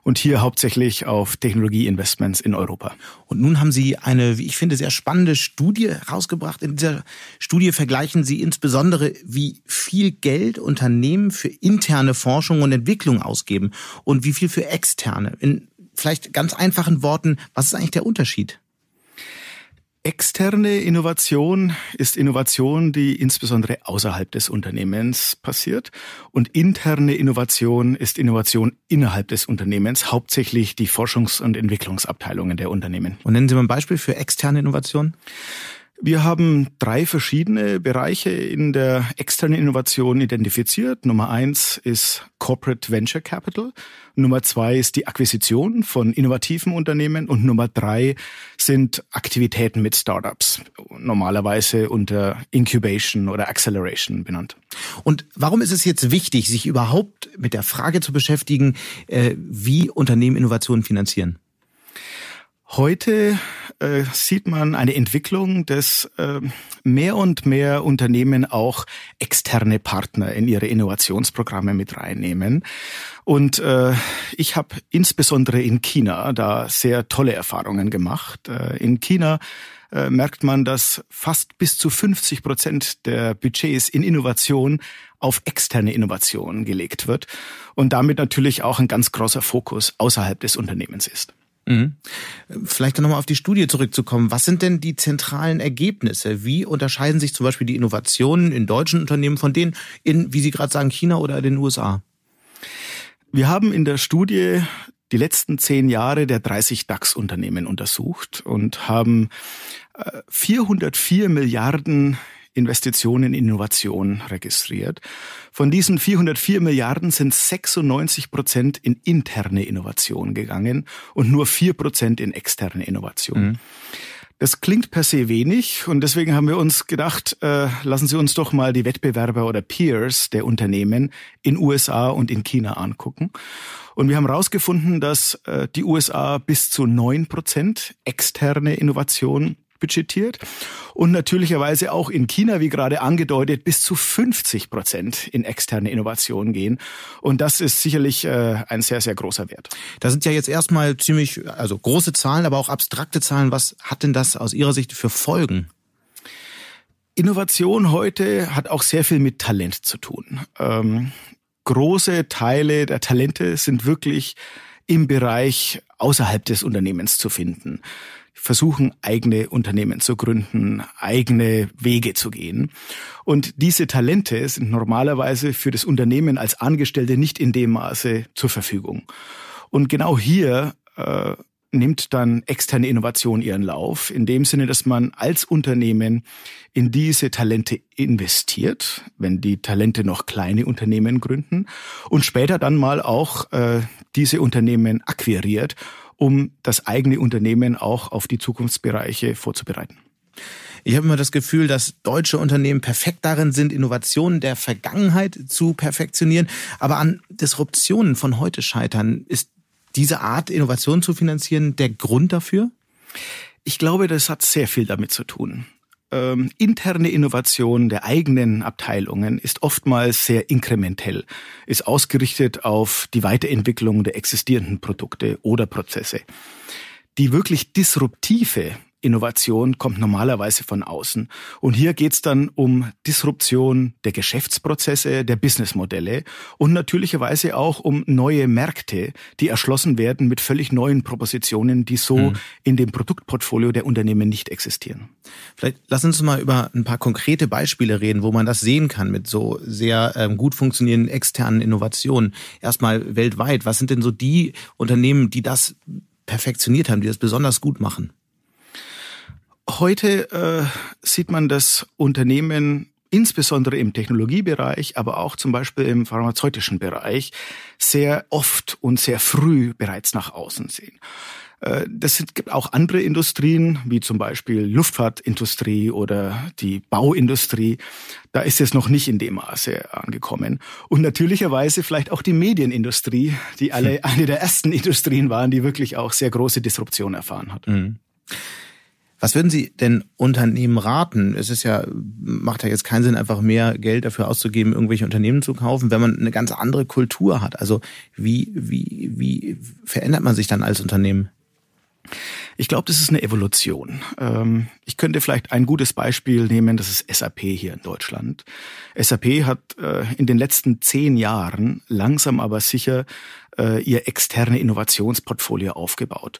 und hier hauptsächlich auf Technologieinvestments in Europa. Und nun haben Sie eine, wie ich finde, sehr spannende Studie rausgebracht. In dieser Studie vergleichen Sie insbesondere, wie viel Geld Unternehmen für interne Forschung und Entwicklung ausgeben und wie viel für externe. In vielleicht ganz einfachen Worten, was ist eigentlich der Unterschied? Externe Innovation ist Innovation, die insbesondere außerhalb des Unternehmens passiert. Und interne Innovation ist Innovation innerhalb des Unternehmens, hauptsächlich die Forschungs- und Entwicklungsabteilungen der Unternehmen. Und nennen Sie mal ein Beispiel für externe Innovation? Wir haben drei verschiedene Bereiche in der externen Innovation identifiziert. Nummer eins ist Corporate Venture Capital. Nummer zwei ist die Akquisition von innovativen Unternehmen. Und Nummer drei sind Aktivitäten mit Startups. Normalerweise unter Incubation oder Acceleration benannt. Und warum ist es jetzt wichtig, sich überhaupt mit der Frage zu beschäftigen, äh, wie Unternehmen Innovationen finanzieren? Heute äh, sieht man eine Entwicklung, dass äh, mehr und mehr Unternehmen auch externe Partner in ihre Innovationsprogramme mit reinnehmen. Und äh, ich habe insbesondere in China da sehr tolle Erfahrungen gemacht. Äh, in China äh, merkt man, dass fast bis zu 50 Prozent der Budgets in Innovation auf externe Innovation gelegt wird und damit natürlich auch ein ganz großer Fokus außerhalb des Unternehmens ist. Mhm. Vielleicht dann nochmal auf die Studie zurückzukommen. Was sind denn die zentralen Ergebnisse? Wie unterscheiden sich zum Beispiel die Innovationen in deutschen Unternehmen von denen in, wie Sie gerade sagen, China oder den USA? Wir haben in der Studie die letzten zehn Jahre der 30 DAX-Unternehmen untersucht und haben 404 äh, Milliarden Investitionen in Innovation registriert. Von diesen 404 Milliarden sind 96 Prozent in interne Innovation gegangen und nur 4 Prozent in externe Innovation. Mhm. Das klingt per se wenig und deswegen haben wir uns gedacht, äh, lassen Sie uns doch mal die Wettbewerber oder Peers der Unternehmen in USA und in China angucken. Und wir haben herausgefunden, dass äh, die USA bis zu neun Prozent externe Innovation budgetiert und natürlicherweise auch in China, wie gerade angedeutet, bis zu 50 Prozent in externe Innovationen gehen. Und das ist sicherlich äh, ein sehr, sehr großer Wert. Da sind ja jetzt erstmal ziemlich, also große Zahlen, aber auch abstrakte Zahlen. Was hat denn das aus Ihrer Sicht für Folgen? Innovation heute hat auch sehr viel mit Talent zu tun. Ähm, große Teile der Talente sind wirklich im Bereich außerhalb des Unternehmens zu finden versuchen, eigene Unternehmen zu gründen, eigene Wege zu gehen. Und diese Talente sind normalerweise für das Unternehmen als Angestellte nicht in dem Maße zur Verfügung. Und genau hier äh, nimmt dann externe Innovation ihren Lauf, in dem Sinne, dass man als Unternehmen in diese Talente investiert, wenn die Talente noch kleine Unternehmen gründen und später dann mal auch äh, diese Unternehmen akquiriert, um das eigene Unternehmen auch auf die Zukunftsbereiche vorzubereiten. Ich habe immer das Gefühl, dass deutsche Unternehmen perfekt darin sind, Innovationen der Vergangenheit zu perfektionieren, aber an Disruptionen von heute scheitern. Ist diese Art Innovation zu finanzieren der Grund dafür? Ich glaube, das hat sehr viel damit zu tun. Ähm, interne Innovation der eigenen Abteilungen ist oftmals sehr inkrementell, ist ausgerichtet auf die Weiterentwicklung der existierenden Produkte oder Prozesse. Die wirklich disruptive Innovation kommt normalerweise von außen. Und hier geht's dann um Disruption der Geschäftsprozesse, der Businessmodelle und natürlicherweise auch um neue Märkte, die erschlossen werden mit völlig neuen Propositionen, die so mhm. in dem Produktportfolio der Unternehmen nicht existieren. Vielleicht lass uns mal über ein paar konkrete Beispiele reden, wo man das sehen kann mit so sehr ähm, gut funktionierenden externen Innovationen. Erstmal weltweit. Was sind denn so die Unternehmen, die das perfektioniert haben, die das besonders gut machen? Heute äh, sieht man das Unternehmen insbesondere im Technologiebereich, aber auch zum Beispiel im pharmazeutischen Bereich sehr oft und sehr früh bereits nach außen sehen. Äh, das gibt auch andere Industrien, wie zum Beispiel Luftfahrtindustrie oder die Bauindustrie. Da ist es noch nicht in dem Maße angekommen. Und natürlicherweise vielleicht auch die Medienindustrie, die alle hm. eine der ersten Industrien waren, die wirklich auch sehr große Disruption erfahren hat. Mhm. Was würden Sie denn Unternehmen raten? Es ist ja, macht ja jetzt keinen Sinn, einfach mehr Geld dafür auszugeben, irgendwelche Unternehmen zu kaufen, wenn man eine ganz andere Kultur hat. Also wie, wie, wie verändert man sich dann als Unternehmen? Ich glaube, das ist eine Evolution. Ähm, ich könnte vielleicht ein gutes Beispiel nehmen, das ist SAP hier in Deutschland. SAP hat äh, in den letzten zehn Jahren langsam aber sicher äh, ihr externe Innovationsportfolio aufgebaut.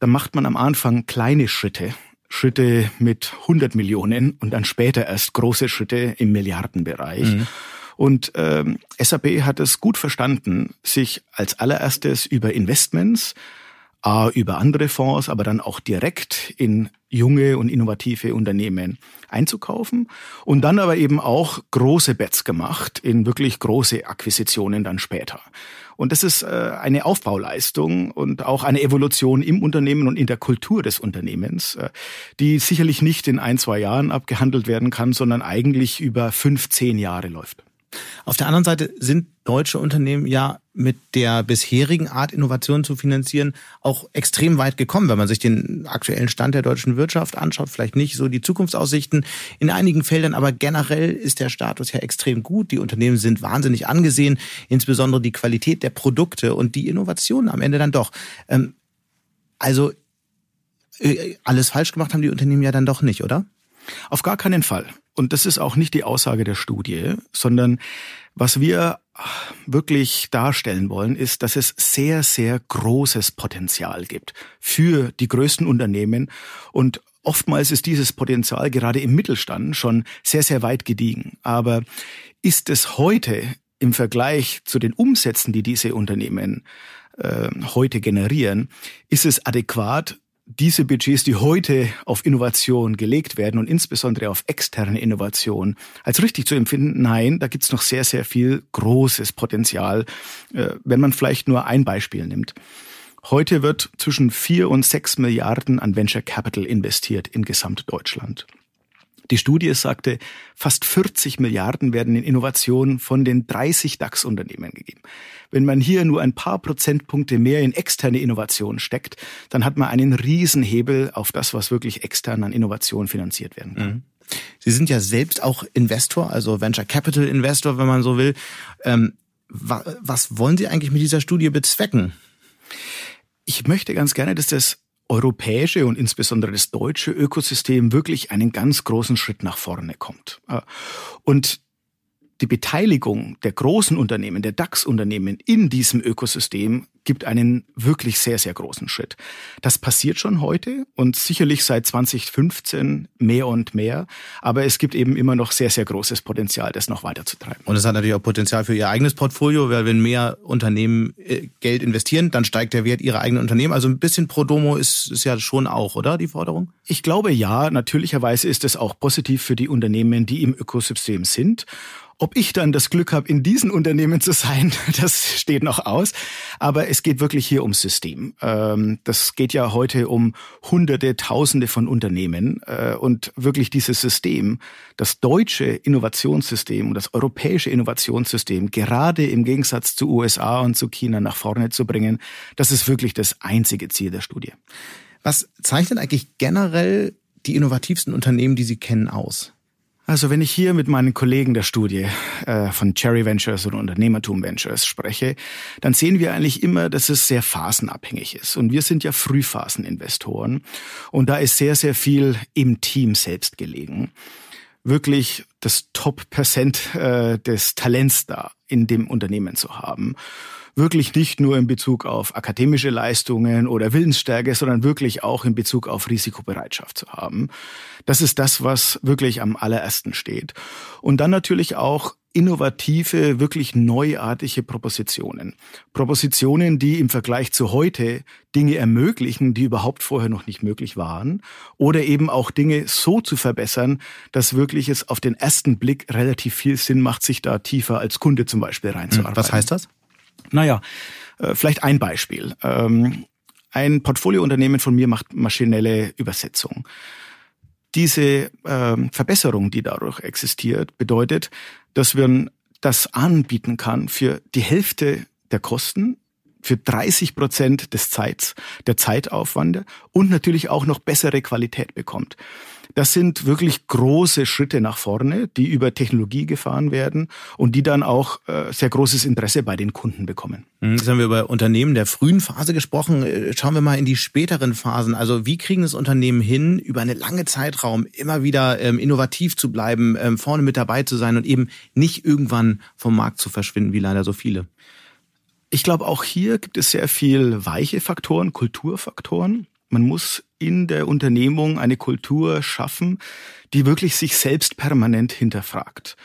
Da macht man am Anfang kleine Schritte Schritte mit 100 Millionen und dann später erst große Schritte im Milliardenbereich. Mhm. Und ähm, SAP hat es gut verstanden, sich als allererstes über Investments, A, über andere Fonds, aber dann auch direkt in junge und innovative Unternehmen einzukaufen und dann aber eben auch große Bets gemacht in wirklich große Akquisitionen dann später. Und das ist äh, eine Aufbauleistung und auch eine Evolution im Unternehmen und in der Kultur des Unternehmens, äh, die sicherlich nicht in ein, zwei Jahren abgehandelt werden kann, sondern eigentlich über fünf, zehn Jahre läuft. Auf der anderen Seite sind deutsche Unternehmen ja mit der bisherigen Art Innovation zu finanzieren auch extrem weit gekommen, wenn man sich den aktuellen Stand der deutschen Wirtschaft anschaut, vielleicht nicht so die Zukunftsaussichten in einigen Feldern, aber generell ist der Status ja extrem gut. Die Unternehmen sind wahnsinnig angesehen, insbesondere die Qualität der Produkte und die Innovation am Ende dann doch. Ähm, also äh, alles falsch gemacht haben die Unternehmen ja dann doch nicht, oder? Auf gar keinen Fall. Und das ist auch nicht die Aussage der Studie, sondern was wir wirklich darstellen wollen, ist, dass es sehr, sehr großes Potenzial gibt für die größten Unternehmen und Oftmals ist dieses Potenzial gerade im Mittelstand schon sehr, sehr weit gediegen. Aber ist es heute im Vergleich zu den Umsätzen, die diese Unternehmen äh, heute generieren, ist es adäquat diese Budgets, die heute auf Innovation gelegt werden und insbesondere auf externe Innovation, als richtig zu empfinden, nein, da gibt's noch sehr, sehr viel großes Potenzial, äh, wenn man vielleicht nur ein Beispiel nimmt. Heute wird zwischen vier und sechs Milliarden an Venture Capital investiert in Gesamtdeutschland. Die Studie sagte, fast 40 Milliarden werden in Innovation von den 30 DAX-Unternehmen gegeben. Wenn man hier nur ein paar Prozentpunkte mehr in externe Innovation steckt, dann hat man einen Riesenhebel auf das, was wirklich extern an Innovation finanziert werden kann. Mhm. Sie sind ja selbst auch Investor, also Venture Capital Investor, wenn man so will. Ähm, was wollen Sie eigentlich mit dieser Studie bezwecken? Ich möchte ganz gerne, dass das europäische und insbesondere das deutsche Ökosystem wirklich einen ganz großen Schritt nach vorne kommt. Und die Beteiligung der großen Unternehmen, der DAX-Unternehmen in diesem Ökosystem gibt einen wirklich sehr, sehr großen Schritt. Das passiert schon heute und sicherlich seit 2015 mehr und mehr. Aber es gibt eben immer noch sehr, sehr großes Potenzial, das noch weiter zu treiben. Und es hat natürlich auch Potenzial für Ihr eigenes Portfolio, weil wenn mehr Unternehmen äh, Geld investieren, dann steigt der Wert Ihrer eigenen Unternehmen. Also ein bisschen pro Domo ist, ist ja schon auch, oder, die Forderung? Ich glaube ja. Natürlicherweise ist es auch positiv für die Unternehmen, die im Ökosystem sind. Ob ich dann das Glück habe, in diesen Unternehmen zu sein, das steht noch aus. Aber es geht wirklich hier ums System. Ähm, das geht ja heute um Hunderte, Tausende von Unternehmen. Äh, und wirklich dieses System, das deutsche Innovationssystem und das europäische Innovationssystem, gerade im Gegensatz zu USA und zu China nach vorne zu bringen, das ist wirklich das einzige Ziel der Studie. Was zeichnet eigentlich generell die innovativsten Unternehmen, die Sie kennen, aus? Also wenn ich hier mit meinen Kollegen der Studie äh, von Cherry Ventures oder Unternehmertum Ventures spreche, dann sehen wir eigentlich immer, dass es sehr phasenabhängig ist. Und wir sind ja Frühphaseninvestoren. Und da ist sehr, sehr viel im Team selbst gelegen. Wirklich das Top-Percent äh, des Talents da in dem Unternehmen zu haben wirklich nicht nur in Bezug auf akademische Leistungen oder Willensstärke, sondern wirklich auch in Bezug auf Risikobereitschaft zu haben. Das ist das, was wirklich am allerersten steht. Und dann natürlich auch innovative, wirklich neuartige Propositionen. Propositionen, die im Vergleich zu heute Dinge ermöglichen, die überhaupt vorher noch nicht möglich waren. Oder eben auch Dinge so zu verbessern, dass wirklich es auf den ersten Blick relativ viel Sinn macht, sich da tiefer als Kunde zum Beispiel reinzuarbeiten. Was heißt das? Naja, äh, vielleicht ein Beispiel. Ähm, ein Portfoliounternehmen von mir macht maschinelle Übersetzung. Diese ähm, Verbesserung, die dadurch existiert, bedeutet, dass man das anbieten kann für die Hälfte der Kosten, für 30 Prozent des Zeits, der Zeitaufwande und natürlich auch noch bessere Qualität bekommt. Das sind wirklich große Schritte nach vorne, die über Technologie gefahren werden und die dann auch äh, sehr großes Interesse bei den Kunden bekommen. Mhm, jetzt haben wir über Unternehmen der frühen Phase gesprochen. Äh, schauen wir mal in die späteren Phasen. Also wie kriegen das Unternehmen hin, über eine lange Zeitraum immer wieder ähm, innovativ zu bleiben, ähm, vorne mit dabei zu sein und eben nicht irgendwann vom Markt zu verschwinden, wie leider so viele? Ich glaube, auch hier gibt es sehr viel weiche Faktoren, Kulturfaktoren. Man muss in der Unternehmung eine Kultur schaffen, die wirklich sich selbst permanent hinterfragt.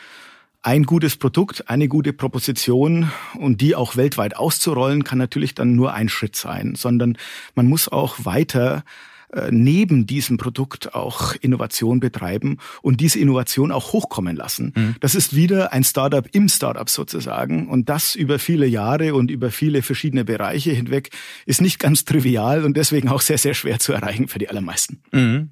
Ein gutes Produkt, eine gute Proposition und die auch weltweit auszurollen, kann natürlich dann nur ein Schritt sein, sondern man muss auch weiter neben diesem Produkt auch Innovation betreiben und diese Innovation auch hochkommen lassen. Mhm. Das ist wieder ein Startup im Startup sozusagen und das über viele Jahre und über viele verschiedene Bereiche hinweg ist nicht ganz trivial und deswegen auch sehr, sehr schwer zu erreichen für die allermeisten. Mhm.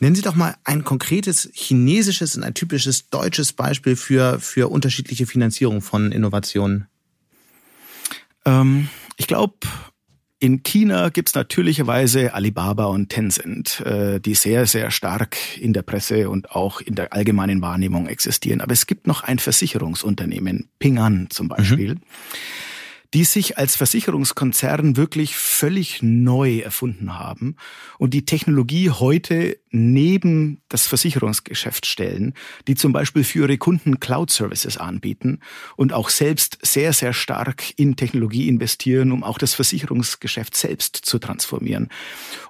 Nennen Sie doch mal ein konkretes chinesisches und ein typisches deutsches Beispiel für, für unterschiedliche Finanzierung von Innovationen. Ähm, ich glaube, in China gibt's natürlicherweise Alibaba und Tencent, äh, die sehr, sehr stark in der Presse und auch in der allgemeinen Wahrnehmung existieren. Aber es gibt noch ein Versicherungsunternehmen, Ping An zum Beispiel. Mhm die sich als Versicherungskonzern wirklich völlig neu erfunden haben und die Technologie heute neben das Versicherungsgeschäft stellen, die zum Beispiel für ihre Kunden Cloud-Services anbieten und auch selbst sehr, sehr stark in Technologie investieren, um auch das Versicherungsgeschäft selbst zu transformieren.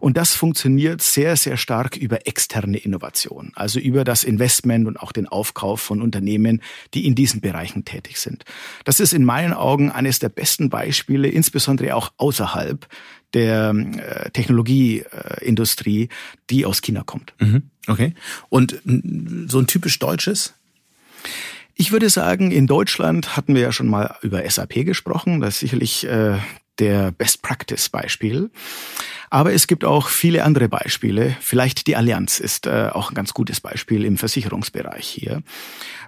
Und das funktioniert sehr, sehr stark über externe Innovation, also über das Investment und auch den Aufkauf von Unternehmen, die in diesen Bereichen tätig sind. Das ist in meinen Augen eines der besten Beispiele, insbesondere auch außerhalb der äh, Technologieindustrie, die aus China kommt. Mhm. Okay. Und so ein typisch deutsches? Ich würde sagen, in Deutschland hatten wir ja schon mal über SAP gesprochen. Das ist sicherlich äh, der Best Practice Beispiel. Aber es gibt auch viele andere Beispiele. Vielleicht die Allianz ist äh, auch ein ganz gutes Beispiel im Versicherungsbereich hier,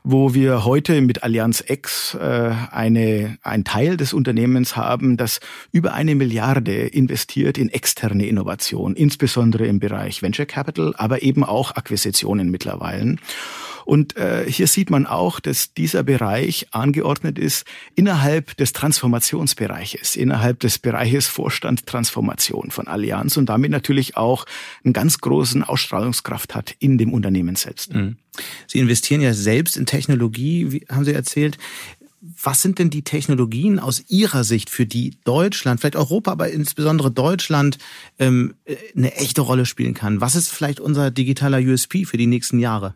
wo wir heute mit Allianz X äh, eine, ein Teil des Unternehmens haben, das über eine Milliarde investiert in externe Innovation, insbesondere im Bereich Venture Capital, aber eben auch Akquisitionen mittlerweile. Und äh, hier sieht man auch, dass dieser Bereich angeordnet ist innerhalb des Transformationsbereiches, innerhalb des Bereiches Vorstand Transformation von Allianz und damit natürlich auch einen ganz großen Ausstrahlungskraft hat in dem Unternehmen selbst. Mhm. Sie investieren ja selbst in Technologie, wie haben Sie erzählt. Was sind denn die Technologien aus Ihrer Sicht, für die Deutschland, vielleicht Europa, aber insbesondere Deutschland ähm, eine echte Rolle spielen kann? Was ist vielleicht unser digitaler USP für die nächsten Jahre?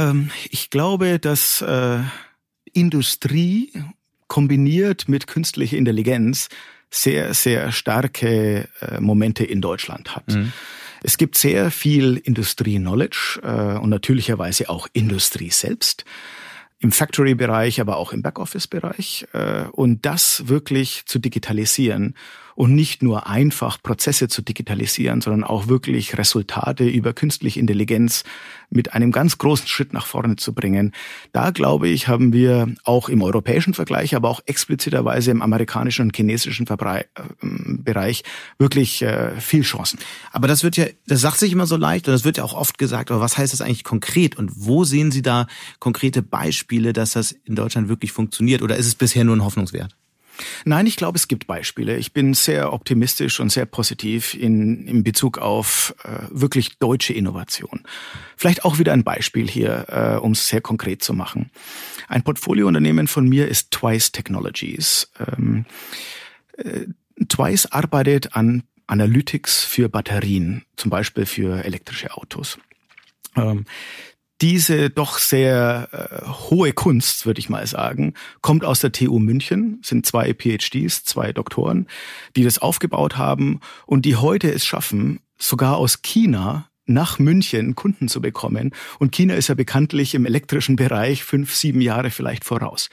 Ähm, ich glaube, dass äh, Industrie kombiniert mit künstlicher Intelligenz sehr, sehr starke äh, Momente in Deutschland hat. Mhm. Es gibt sehr viel Industrie-Knowledge äh, und natürlicherweise auch Industrie selbst im Factory-Bereich, aber auch im Backoffice-Bereich äh, und das wirklich zu digitalisieren und nicht nur einfach Prozesse zu digitalisieren, sondern auch wirklich Resultate über künstliche Intelligenz mit einem ganz großen Schritt nach vorne zu bringen. Da glaube ich, haben wir auch im europäischen Vergleich, aber auch expliziterweise im amerikanischen und chinesischen äh, Bereich wirklich äh, viel Chancen. Aber das wird ja, das sagt sich immer so leicht und das wird ja auch oft gesagt, aber was heißt das eigentlich konkret und wo sehen Sie da konkrete Beispiele, dass das in Deutschland wirklich funktioniert oder ist es bisher nur ein Hoffnungswert? Nein, ich glaube, es gibt Beispiele. Ich bin sehr optimistisch und sehr positiv in, in Bezug auf äh, wirklich deutsche Innovation. Vielleicht auch wieder ein Beispiel hier, äh, um es sehr konkret zu machen. Ein Portfoliounternehmen von mir ist Twice Technologies. Ähm, äh, Twice arbeitet an Analytics für Batterien, zum Beispiel für elektrische Autos. Ähm, diese doch sehr äh, hohe Kunst, würde ich mal sagen, kommt aus der TU München, sind zwei PhDs, zwei Doktoren, die das aufgebaut haben und die heute es schaffen, sogar aus China nach München Kunden zu bekommen. Und China ist ja bekanntlich im elektrischen Bereich fünf, sieben Jahre vielleicht voraus.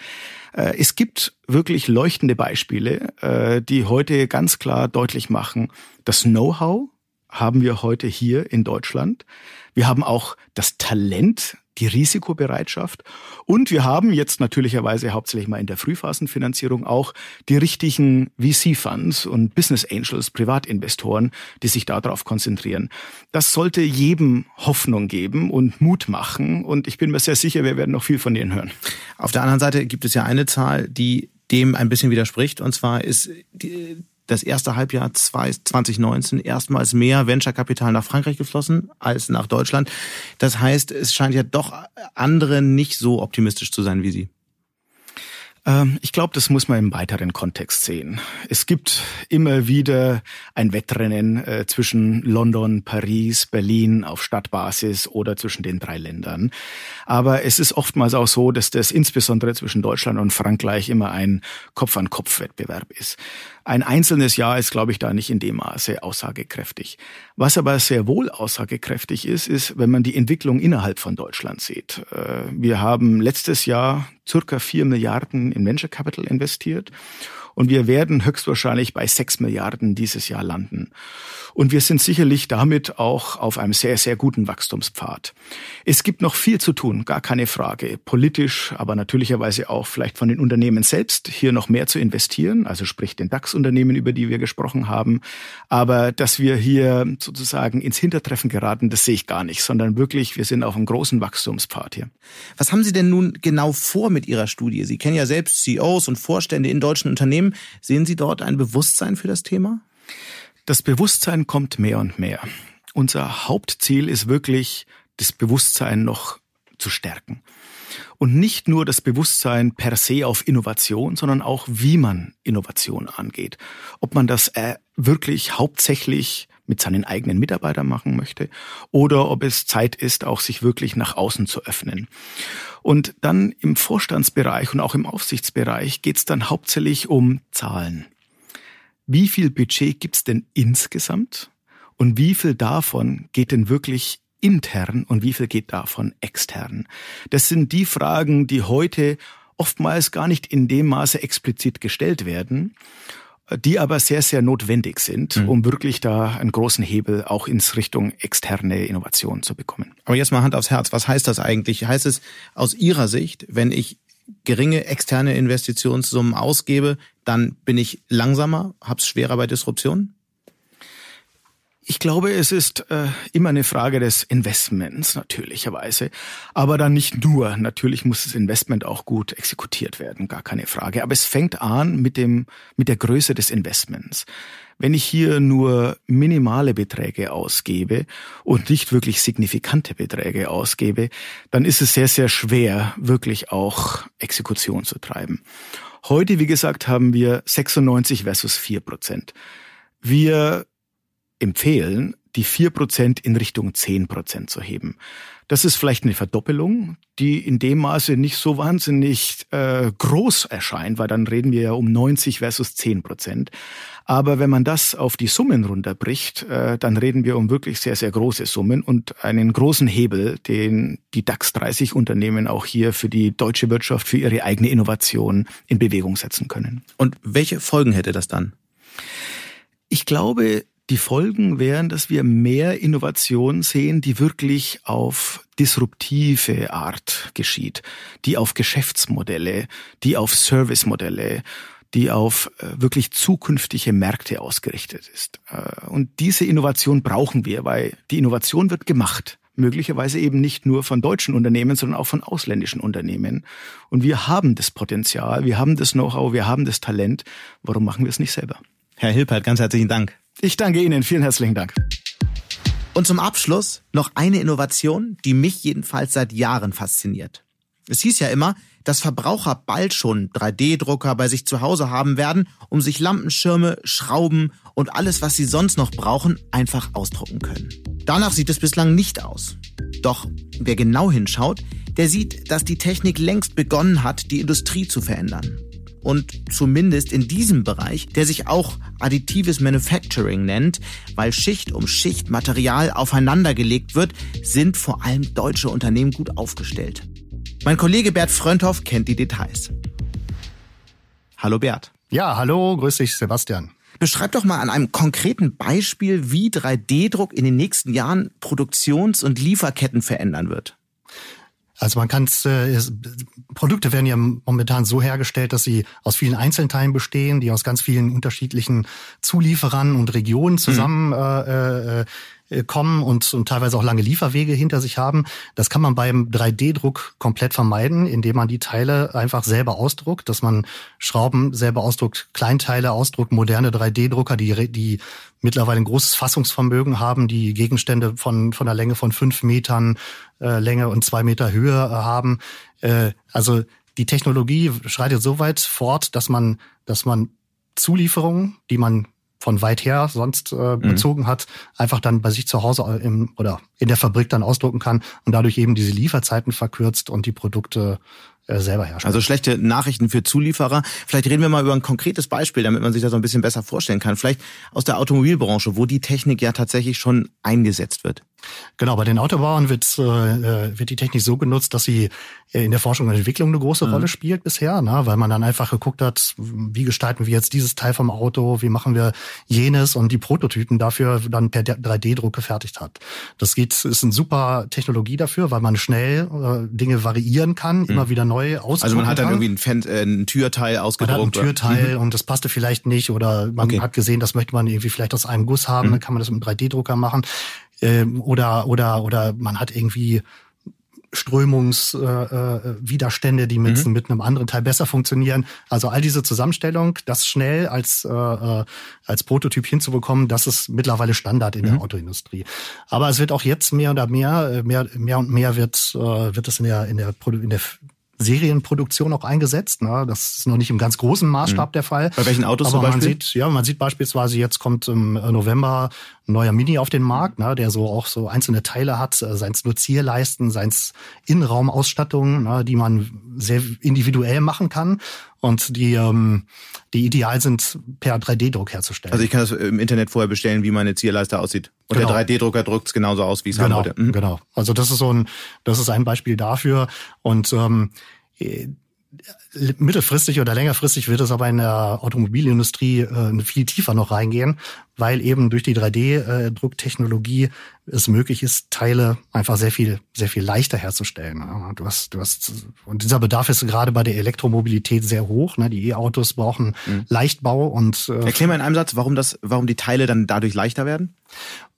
Äh, es gibt wirklich leuchtende Beispiele, äh, die heute ganz klar deutlich machen, das Know-how haben wir heute hier in Deutschland. Wir haben auch das Talent, die Risikobereitschaft und wir haben jetzt natürlicherweise hauptsächlich mal in der Frühphasenfinanzierung auch die richtigen VC-Funds und Business Angels, Privatinvestoren, die sich darauf konzentrieren. Das sollte jedem Hoffnung geben und Mut machen und ich bin mir sehr sicher, wir werden noch viel von denen hören. Auf der anderen Seite gibt es ja eine Zahl, die dem ein bisschen widerspricht und zwar ist die das erste Halbjahr 2019 erstmals mehr Venture-Kapital nach Frankreich geflossen als nach Deutschland. Das heißt, es scheint ja doch andere nicht so optimistisch zu sein wie Sie. Ähm, ich glaube, das muss man im weiteren Kontext sehen. Es gibt immer wieder ein Wettrennen äh, zwischen London, Paris, Berlin auf Stadtbasis oder zwischen den drei Ländern. Aber es ist oftmals auch so, dass das insbesondere zwischen Deutschland und Frankreich immer ein Kopf-an-Kopf-Wettbewerb ist. Ein einzelnes Jahr ist, glaube ich, da nicht in dem Maße aussagekräftig. Was aber sehr wohl aussagekräftig ist, ist, wenn man die Entwicklung innerhalb von Deutschland sieht. Äh, wir haben letztes Jahr circa vier Milliarden in Venture Capital investiert und wir werden höchstwahrscheinlich bei sechs Milliarden dieses Jahr landen. Und wir sind sicherlich damit auch auf einem sehr, sehr guten Wachstumspfad. Es gibt noch viel zu tun, gar keine Frage. Politisch, aber natürlicherweise auch vielleicht von den Unternehmen selbst, hier noch mehr zu investieren, also sprich den DAX-Unternehmen, über die wir gesprochen haben. Aber dass wir hier sozusagen ins Hintertreffen geraten, das sehe ich gar nicht, sondern wirklich, wir sind auf einem großen Wachstumspfad hier. Was haben Sie denn nun genau vor mit Ihrer Studie? Sie kennen ja selbst CEOs und Vorstände in deutschen Unternehmen. Sehen Sie dort ein Bewusstsein für das Thema? Das Bewusstsein kommt mehr und mehr. Unser Hauptziel ist wirklich, das Bewusstsein noch zu stärken. Und nicht nur das Bewusstsein per se auf Innovation, sondern auch, wie man Innovation angeht. Ob man das äh, wirklich hauptsächlich mit seinen eigenen Mitarbeitern machen möchte oder ob es Zeit ist, auch sich wirklich nach außen zu öffnen. Und dann im Vorstandsbereich und auch im Aufsichtsbereich geht es dann hauptsächlich um Zahlen wie viel Budget gibt's denn insgesamt und wie viel davon geht denn wirklich intern und wie viel geht davon extern? Das sind die Fragen, die heute oftmals gar nicht in dem Maße explizit gestellt werden, die aber sehr, sehr notwendig sind, mhm. um wirklich da einen großen Hebel auch ins Richtung externe Innovation zu bekommen. Aber jetzt mal Hand aufs Herz. Was heißt das eigentlich? Heißt es aus Ihrer Sicht, wenn ich geringe externe Investitionssummen ausgebe, dann bin ich langsamer, hab's schwerer bei Disruption? Ich glaube, es ist äh, immer eine Frage des Investments, natürlicherweise. Aber dann nicht nur. Natürlich muss das Investment auch gut exekutiert werden, gar keine Frage. Aber es fängt an mit dem, mit der Größe des Investments. Wenn ich hier nur minimale Beträge ausgebe und nicht wirklich signifikante Beträge ausgebe, dann ist es sehr, sehr schwer, wirklich auch Exekution zu treiben. Heute, wie gesagt, haben wir 96 versus 4 Prozent. Wir empfehlen, die vier Prozent in Richtung zehn Prozent zu heben. Das ist vielleicht eine Verdoppelung, die in dem Maße nicht so wahnsinnig äh, groß erscheint, weil dann reden wir ja um 90 versus 10 Prozent. Aber wenn man das auf die Summen runterbricht, äh, dann reden wir um wirklich sehr, sehr große Summen und einen großen Hebel, den die DAX 30 Unternehmen auch hier für die deutsche Wirtschaft, für ihre eigene Innovation in Bewegung setzen können. Und welche Folgen hätte das dann? Ich glaube, die Folgen wären, dass wir mehr Innovation sehen, die wirklich auf disruptive Art geschieht, die auf Geschäftsmodelle, die auf Servicemodelle, die auf äh, wirklich zukünftige Märkte ausgerichtet ist. Äh, und diese Innovation brauchen wir, weil die Innovation wird gemacht möglicherweise eben nicht nur von deutschen Unternehmen, sondern auch von ausländischen Unternehmen. Und wir haben das Potenzial, wir haben das Know-how, wir haben das Talent. Warum machen wir es nicht selber? Herr Hilpert, ganz herzlichen Dank. Ich danke Ihnen. Vielen herzlichen Dank. Und zum Abschluss noch eine Innovation, die mich jedenfalls seit Jahren fasziniert. Es hieß ja immer, dass Verbraucher bald schon 3D-Drucker bei sich zu Hause haben werden, um sich Lampenschirme, Schrauben und alles, was sie sonst noch brauchen, einfach ausdrucken können. Danach sieht es bislang nicht aus. Doch wer genau hinschaut, der sieht, dass die Technik längst begonnen hat, die Industrie zu verändern und zumindest in diesem Bereich, der sich auch additives Manufacturing nennt, weil Schicht um Schicht Material aufeinandergelegt wird, sind vor allem deutsche Unternehmen gut aufgestellt. Mein Kollege Bert Frönthoff kennt die Details. Hallo Bert. Ja, hallo, grüß dich Sebastian. Beschreib doch mal an einem konkreten Beispiel, wie 3D-Druck in den nächsten Jahren Produktions- und Lieferketten verändern wird. Also man kann es, äh, Produkte werden ja momentan so hergestellt, dass sie aus vielen Einzelteilen bestehen, die aus ganz vielen unterschiedlichen Zulieferern und Regionen mhm. zusammen mhm. äh, äh, äh, kommen und, und teilweise auch lange Lieferwege hinter sich haben. Das kann man beim 3D-Druck komplett vermeiden, indem man die Teile einfach selber ausdruckt, dass man Schrauben selber ausdruckt, Kleinteile ausdruckt, moderne 3D-Drucker, die, die mittlerweile ein großes Fassungsvermögen haben, die Gegenstände von, von einer Länge von fünf Metern äh, Länge und zwei Meter Höhe äh, haben. Äh, also die Technologie schreitet so weit fort, dass man, dass man Zulieferungen, die man von weit her sonst äh, mhm. bezogen hat, einfach dann bei sich zu Hause im, oder in der Fabrik dann ausdrucken kann und dadurch eben diese Lieferzeiten verkürzt und die Produkte selber herstellen. Also schlechte Nachrichten für Zulieferer. Vielleicht reden wir mal über ein konkretes Beispiel, damit man sich das so ein bisschen besser vorstellen kann. Vielleicht aus der Automobilbranche, wo die Technik ja tatsächlich schon eingesetzt wird. Genau, bei den Autobauern wird, äh, äh, wird die Technik so genutzt, dass sie äh, in der Forschung und Entwicklung eine große mhm. Rolle spielt bisher, ne? weil man dann einfach geguckt hat, wie gestalten wir jetzt dieses Teil vom Auto, wie machen wir jenes und die Prototypen dafür dann per 3D-Druck gefertigt hat. Das geht, ist eine super Technologie dafür, weil man schnell äh, Dinge variieren kann, mhm. immer wieder neu ausdrucken Also man hat dann irgendwie ein, Fan, äh, ein Türteil ausgedruckt. Man hat ein Türteil mhm. und das passte vielleicht nicht oder man okay. hat gesehen, das möchte man irgendwie vielleicht aus einem Guss haben, mhm. dann kann man das mit einem 3D-Drucker machen ähm, oder oder oder man hat irgendwie Strömungswiderstände, äh, äh die mit, mhm. mit einem anderen Teil besser funktionieren. Also all diese Zusammenstellung, das schnell als, äh, äh, als Prototyp hinzubekommen, das ist mittlerweile Standard in mhm. der Autoindustrie. Aber es wird auch jetzt mehr oder mehr, äh, mehr, mehr und mehr wird, äh, wird es in der, in der, in der Serienproduktion auch eingesetzt. Ne? Das ist noch nicht im ganz großen Maßstab mhm. der Fall. Bei welchen Autos Aber zum Beispiel? Man sieht, ja, man sieht beispielsweise, jetzt kommt im November ein neuer Mini auf den Markt, ne? der so auch so einzelne Teile hat, äh, seins nur Zierleisten, seins Innenraumausstattung, ne? die man sehr individuell machen kann und die, ähm, die ideal sind, per 3D-Druck herzustellen. Also ich kann das im Internet vorher bestellen, wie meine Zierleiste aussieht. Und genau. der 3D-Drucker druckt es genauso aus, wie ich es genau, haben wollte. Mhm. Genau. Also das ist so ein, das ist ein Beispiel dafür. Und ähm, mittelfristig oder längerfristig wird es aber in der Automobilindustrie äh, viel tiefer noch reingehen, weil eben durch die 3D-Drucktechnologie es möglich ist, Teile einfach sehr viel, sehr viel leichter herzustellen. Du hast, du hast, und dieser Bedarf ist gerade bei der Elektromobilität sehr hoch. Ne? Die E-Autos brauchen mhm. Leichtbau und äh, Erklär mal in einem Satz, warum das, warum die Teile dann dadurch leichter werden?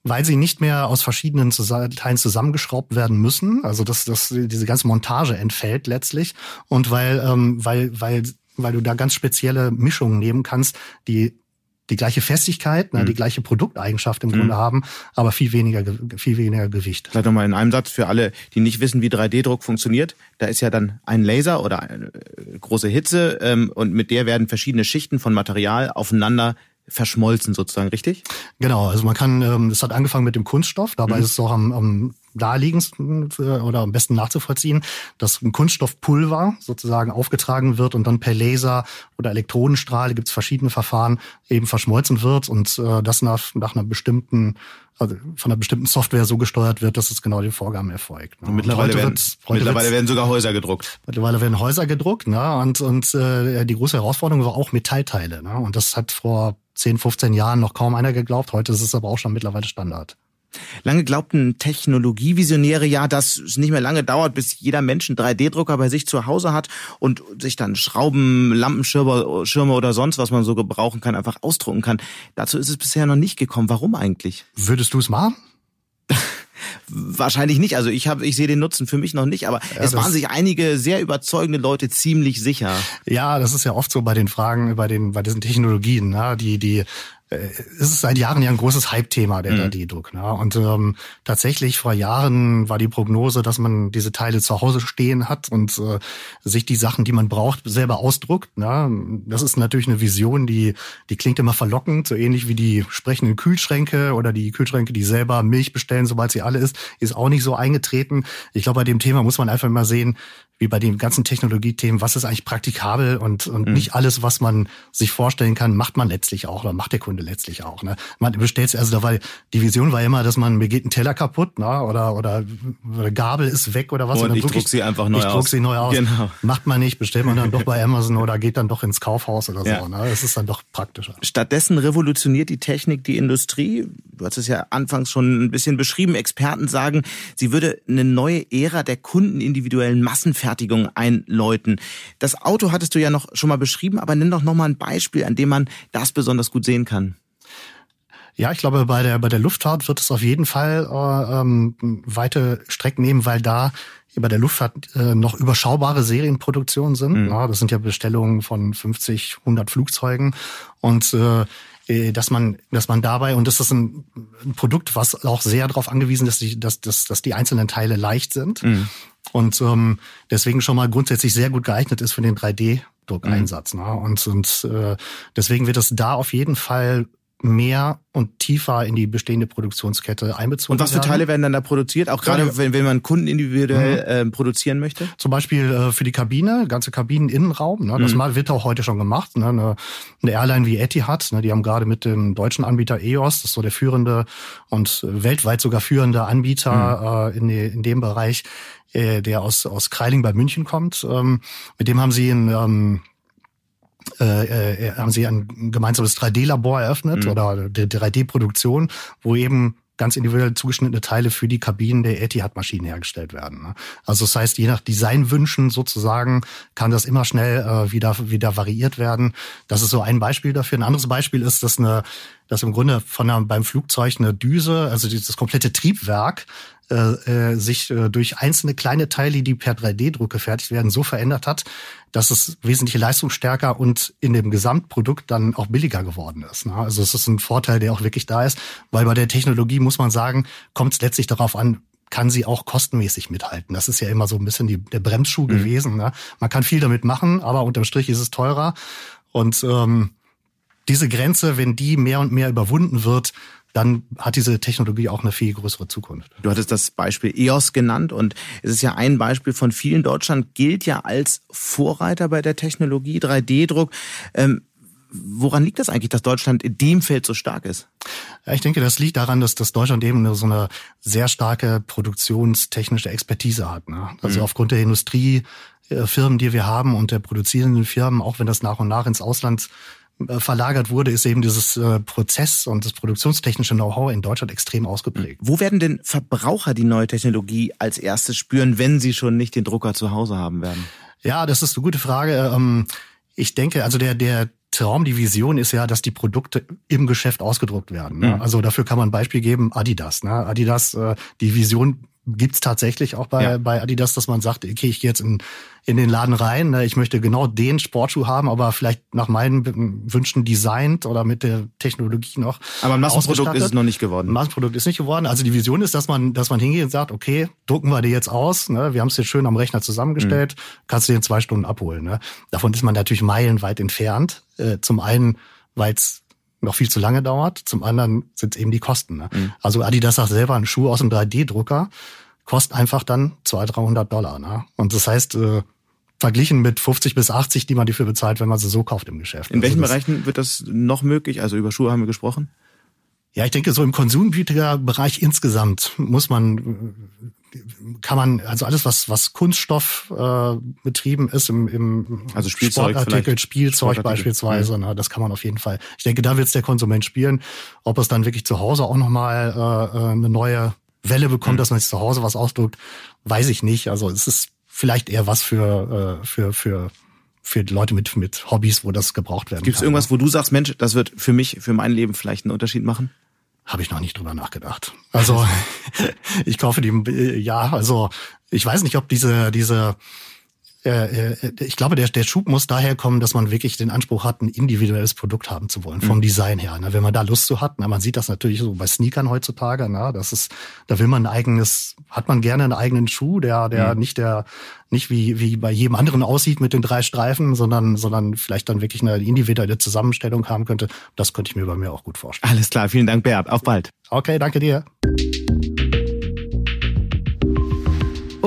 Weil sie nicht mehr aus verschiedenen Teilen zusammengeschraubt werden müssen. Also dass, dass diese ganze Montage entfällt letztlich und weil ähm, weil weil weil du da ganz spezielle Mischungen nehmen kannst, die die gleiche Festigkeit, ne, mhm. die gleiche Produkteigenschaft im mhm. Grunde haben, aber viel weniger, viel weniger Gewicht. Vielleicht nochmal in einem Satz für alle, die nicht wissen, wie 3D-Druck funktioniert. Da ist ja dann ein Laser oder eine äh, große Hitze ähm, und mit der werden verschiedene Schichten von Material aufeinander verschmolzen sozusagen, richtig? Genau, also man kann, ähm, das hat angefangen mit dem Kunststoff, dabei mhm. ist es auch am, am naheliegendsten äh, oder am besten nachzuvollziehen, dass ein Kunststoffpulver sozusagen aufgetragen wird und dann per Laser oder Elektronenstrahl, gibt es verschiedene Verfahren, eben verschmolzen wird und äh, das nach, nach einer bestimmten also von einer bestimmten Software so gesteuert wird, dass es genau den Vorgaben erfolgt. Ne? mittlerweile, werden, mittlerweile werden sogar Häuser gedruckt. Mittlerweile werden Häuser gedruckt, ne? Und, und äh, die große Herausforderung war auch Metallteile. Ne? Und das hat vor 10, 15 Jahren noch kaum einer geglaubt. Heute ist es aber auch schon mittlerweile Standard. Lange glaubten Technologievisionäre ja, dass es nicht mehr lange dauert, bis jeder Mensch einen 3D-Drucker bei sich zu Hause hat und sich dann Schrauben, Lampenschirme Schirme oder sonst was man so gebrauchen kann, einfach ausdrucken kann. Dazu ist es bisher noch nicht gekommen. Warum eigentlich? Würdest du es machen? Wahrscheinlich nicht. Also ich habe, ich sehe den Nutzen für mich noch nicht, aber ja, es waren sich einige sehr überzeugende Leute ziemlich sicher. Ja, das ist ja oft so bei den Fragen, bei den, bei diesen Technologien, ne? die, die es ist seit Jahren ja ein großes Hype-Thema, der mhm. 3D-Druck. Ne? Und ähm, tatsächlich vor Jahren war die Prognose, dass man diese Teile zu Hause stehen hat und äh, sich die Sachen, die man braucht, selber ausdruckt. Ne? Das ist natürlich eine Vision, die, die klingt immer verlockend, so ähnlich wie die sprechenden Kühlschränke oder die Kühlschränke, die selber Milch bestellen, sobald sie alle ist, ist auch nicht so eingetreten. Ich glaube, bei dem Thema muss man einfach mal sehen, wie bei den ganzen Technologiethemen, was ist eigentlich praktikabel und, und mhm. nicht alles, was man sich vorstellen kann, macht man letztlich auch oder macht der Kunde letztlich auch. Ne? Man bestellt also da war die Vision war immer, dass man mir geht ein Teller kaputt, ne? oder oder oder Gabel ist weg oder was. Und, und ich druck sie einfach neu ich aus. Ich druck sie neu aus. Genau. Macht man nicht, bestellt man dann doch bei Amazon oder geht dann doch ins Kaufhaus oder ja. so. Ne? Es ist dann doch praktischer. Stattdessen revolutioniert die Technik die Industrie. Du hast es ja anfangs schon ein bisschen beschrieben. Experten sagen, sie würde eine neue Ära der kundenindividuellen Massenfertigung einläuten. Das Auto hattest du ja noch schon mal beschrieben, aber nenn doch noch mal ein Beispiel, an dem man das besonders gut sehen kann. Ja, ich glaube, bei der, bei der Luftfahrt wird es auf jeden Fall äh, ähm, weite Strecken nehmen, weil da bei der Luftfahrt äh, noch überschaubare Serienproduktionen sind. Mhm. Ja, das sind ja Bestellungen von 50, 100 Flugzeugen. Und äh, äh, dass man, dass man dabei, und das ist ein, ein Produkt, was auch sehr darauf angewiesen ist, dass die, dass, dass, dass die einzelnen Teile leicht sind. Mhm. Und ähm, deswegen schon mal grundsätzlich sehr gut geeignet ist für den 3D-Druckeinsatz. Mhm. Ne? Und, und äh, deswegen wird es da auf jeden Fall mehr und tiefer in die bestehende Produktionskette einbezogen Und was für Teile werden dann da produziert? Auch gerade wenn, wenn man Kunden individuell mhm. äh, produzieren möchte? Zum Beispiel äh, für die Kabine, ganze Kabineninnenraum. Ne? Das mhm. wird auch heute schon gemacht. Ne? Eine, eine Airline wie Etihad, ne? die haben gerade mit dem deutschen Anbieter EOS, das ist so der führende und weltweit sogar führende Anbieter mhm. äh, in, die, in dem Bereich, äh, der aus, aus Kreiling bei München kommt. Ähm, mit dem haben sie ein ähm, äh, äh, haben sie ein gemeinsames 3D-Labor eröffnet mhm. oder 3D-Produktion, wo eben ganz individuell zugeschnittene Teile für die Kabinen der Etihad-Maschinen hergestellt werden. Ne? Also das heißt, je nach Designwünschen sozusagen kann das immer schnell äh, wieder wieder variiert werden. Das ist so ein Beispiel dafür. Ein anderes Beispiel ist, dass eine dass im Grunde von einer, beim Flugzeug eine Düse, also das komplette Triebwerk äh, äh, sich äh, durch einzelne kleine Teile, die per 3D-Druck gefertigt werden, so verändert hat, dass es wesentlich leistungsstärker und in dem Gesamtprodukt dann auch billiger geworden ist. Ne? Also es ist ein Vorteil, der auch wirklich da ist, weil bei der Technologie muss man sagen, kommt es letztlich darauf an, kann sie auch kostenmäßig mithalten. Das ist ja immer so ein bisschen die, der Bremsschuh mhm. gewesen. Ne? Man kann viel damit machen, aber unterm Strich ist es teurer. Und ähm, diese Grenze, wenn die mehr und mehr überwunden wird, dann hat diese Technologie auch eine viel größere Zukunft. Du hattest das Beispiel EOS genannt und es ist ja ein Beispiel von vielen. Deutschland gilt ja als Vorreiter bei der Technologie 3D-Druck. Ähm, woran liegt das eigentlich, dass Deutschland in dem Feld so stark ist? Ja, ich denke, das liegt daran, dass, dass Deutschland eben so eine sehr starke produktionstechnische Expertise hat. Ne? Also mhm. aufgrund der Industriefirmen, die wir haben und der produzierenden Firmen, auch wenn das nach und nach ins Ausland äh, verlagert wurde, ist eben dieses äh, Prozess- und das produktionstechnische Know-how in Deutschland extrem ausgeprägt. Wo werden denn Verbraucher die neue Technologie als erstes spüren, wenn sie schon nicht den Drucker zu Hause haben werden? Ja, das ist eine gute Frage. Ähm, ich denke, also der, der Traum, die Vision ist ja, dass die Produkte im Geschäft ausgedruckt werden. Ne? Mhm. Also dafür kann man ein Beispiel geben, Adidas. Ne? Adidas, äh, die Vision gibt's tatsächlich auch bei, ja. bei Adidas, dass man sagt, okay, ich gehe jetzt in, in den Laden rein, ne, ich möchte genau den Sportschuh haben, aber vielleicht nach meinen Wünschen designt oder mit der Technologie noch. Aber ein Massenprodukt ist es noch nicht geworden. Ein Massenprodukt ist nicht geworden. Also die Vision ist, dass man, dass man hingeht und sagt, okay, drucken wir dir jetzt aus, ne, wir haben es jetzt schön am Rechner zusammengestellt, mhm. kannst du dir in zwei Stunden abholen. Ne? Davon ist man natürlich meilenweit entfernt. Äh, zum einen, weil es noch viel zu lange dauert. Zum anderen sind es eben die Kosten. Ne? Mhm. Also Adidas sagt selber, ein Schuh aus dem 3D-Drucker kostet einfach dann 200, 300 Dollar. Ne? Und das heißt, äh, verglichen mit 50 bis 80, die man dafür bezahlt, wenn man sie so kauft im Geschäft. In welchen also Bereichen wird das noch möglich? Also über Schuhe haben wir gesprochen. Ja, ich denke, so im Konsumgüterbereich insgesamt muss man kann man, also alles, was, was Kunststoff äh, betrieben ist, im, im also Spielzeug Sportartikel, Spielzeug beispielsweise, ja. na, das kann man auf jeden Fall. Ich denke, da wird es der Konsument spielen. Ob es dann wirklich zu Hause auch nochmal äh, äh, eine neue Welle bekommt, mhm. dass man sich zu Hause was ausdruckt, weiß ich nicht. Also es ist vielleicht eher was für, äh, für, für für Leute mit, mit Hobbys, wo das gebraucht werden Gibt es irgendwas, wo du sagst, Mensch, das wird für mich, für mein Leben vielleicht einen Unterschied machen? Habe ich noch nicht drüber nachgedacht. Also ich kaufe die, ja, also ich weiß nicht, ob diese, diese ich glaube, der, der Schub muss daher kommen, dass man wirklich den Anspruch hat, ein individuelles Produkt haben zu wollen, vom mhm. Design her. Ne? Wenn man da Lust zu hat, na, man sieht das natürlich so bei Sneakern heutzutage, na, das ist, da will man ein eigenes, hat man gerne einen eigenen Schuh, der, der mhm. nicht der, nicht wie, wie bei jedem anderen aussieht mit den drei Streifen, sondern, sondern vielleicht dann wirklich eine individuelle Zusammenstellung haben könnte. Das könnte ich mir bei mir auch gut vorstellen. Alles klar, vielen Dank, Bert. Auf bald. Okay, danke dir.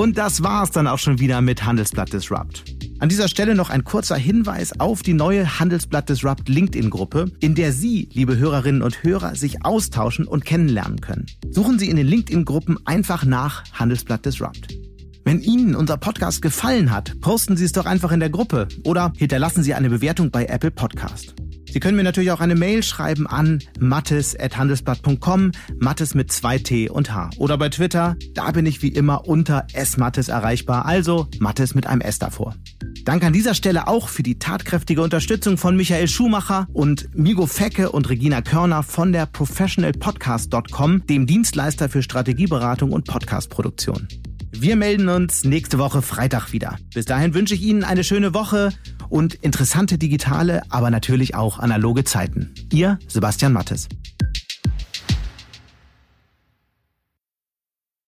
Und das war's dann auch schon wieder mit Handelsblatt Disrupt. An dieser Stelle noch ein kurzer Hinweis auf die neue Handelsblatt Disrupt LinkedIn-Gruppe, in der Sie, liebe Hörerinnen und Hörer, sich austauschen und kennenlernen können. Suchen Sie in den LinkedIn-Gruppen einfach nach Handelsblatt Disrupt. Wenn Ihnen unser Podcast gefallen hat, posten Sie es doch einfach in der Gruppe oder hinterlassen Sie eine Bewertung bei Apple Podcast. Sie können mir natürlich auch eine Mail schreiben an mattes.handelsblatt.com, Mattes mit zwei T und H. Oder bei Twitter, da bin ich wie immer unter smattes erreichbar, also Mattes mit einem S davor. Danke an dieser Stelle auch für die tatkräftige Unterstützung von Michael Schumacher und Migo Fecke und Regina Körner von der professionalpodcast.com, dem Dienstleister für Strategieberatung und Podcastproduktion. Wir melden uns nächste Woche Freitag wieder. Bis dahin wünsche ich Ihnen eine schöne Woche und interessante digitale, aber natürlich auch analoge Zeiten. Ihr Sebastian Mattes.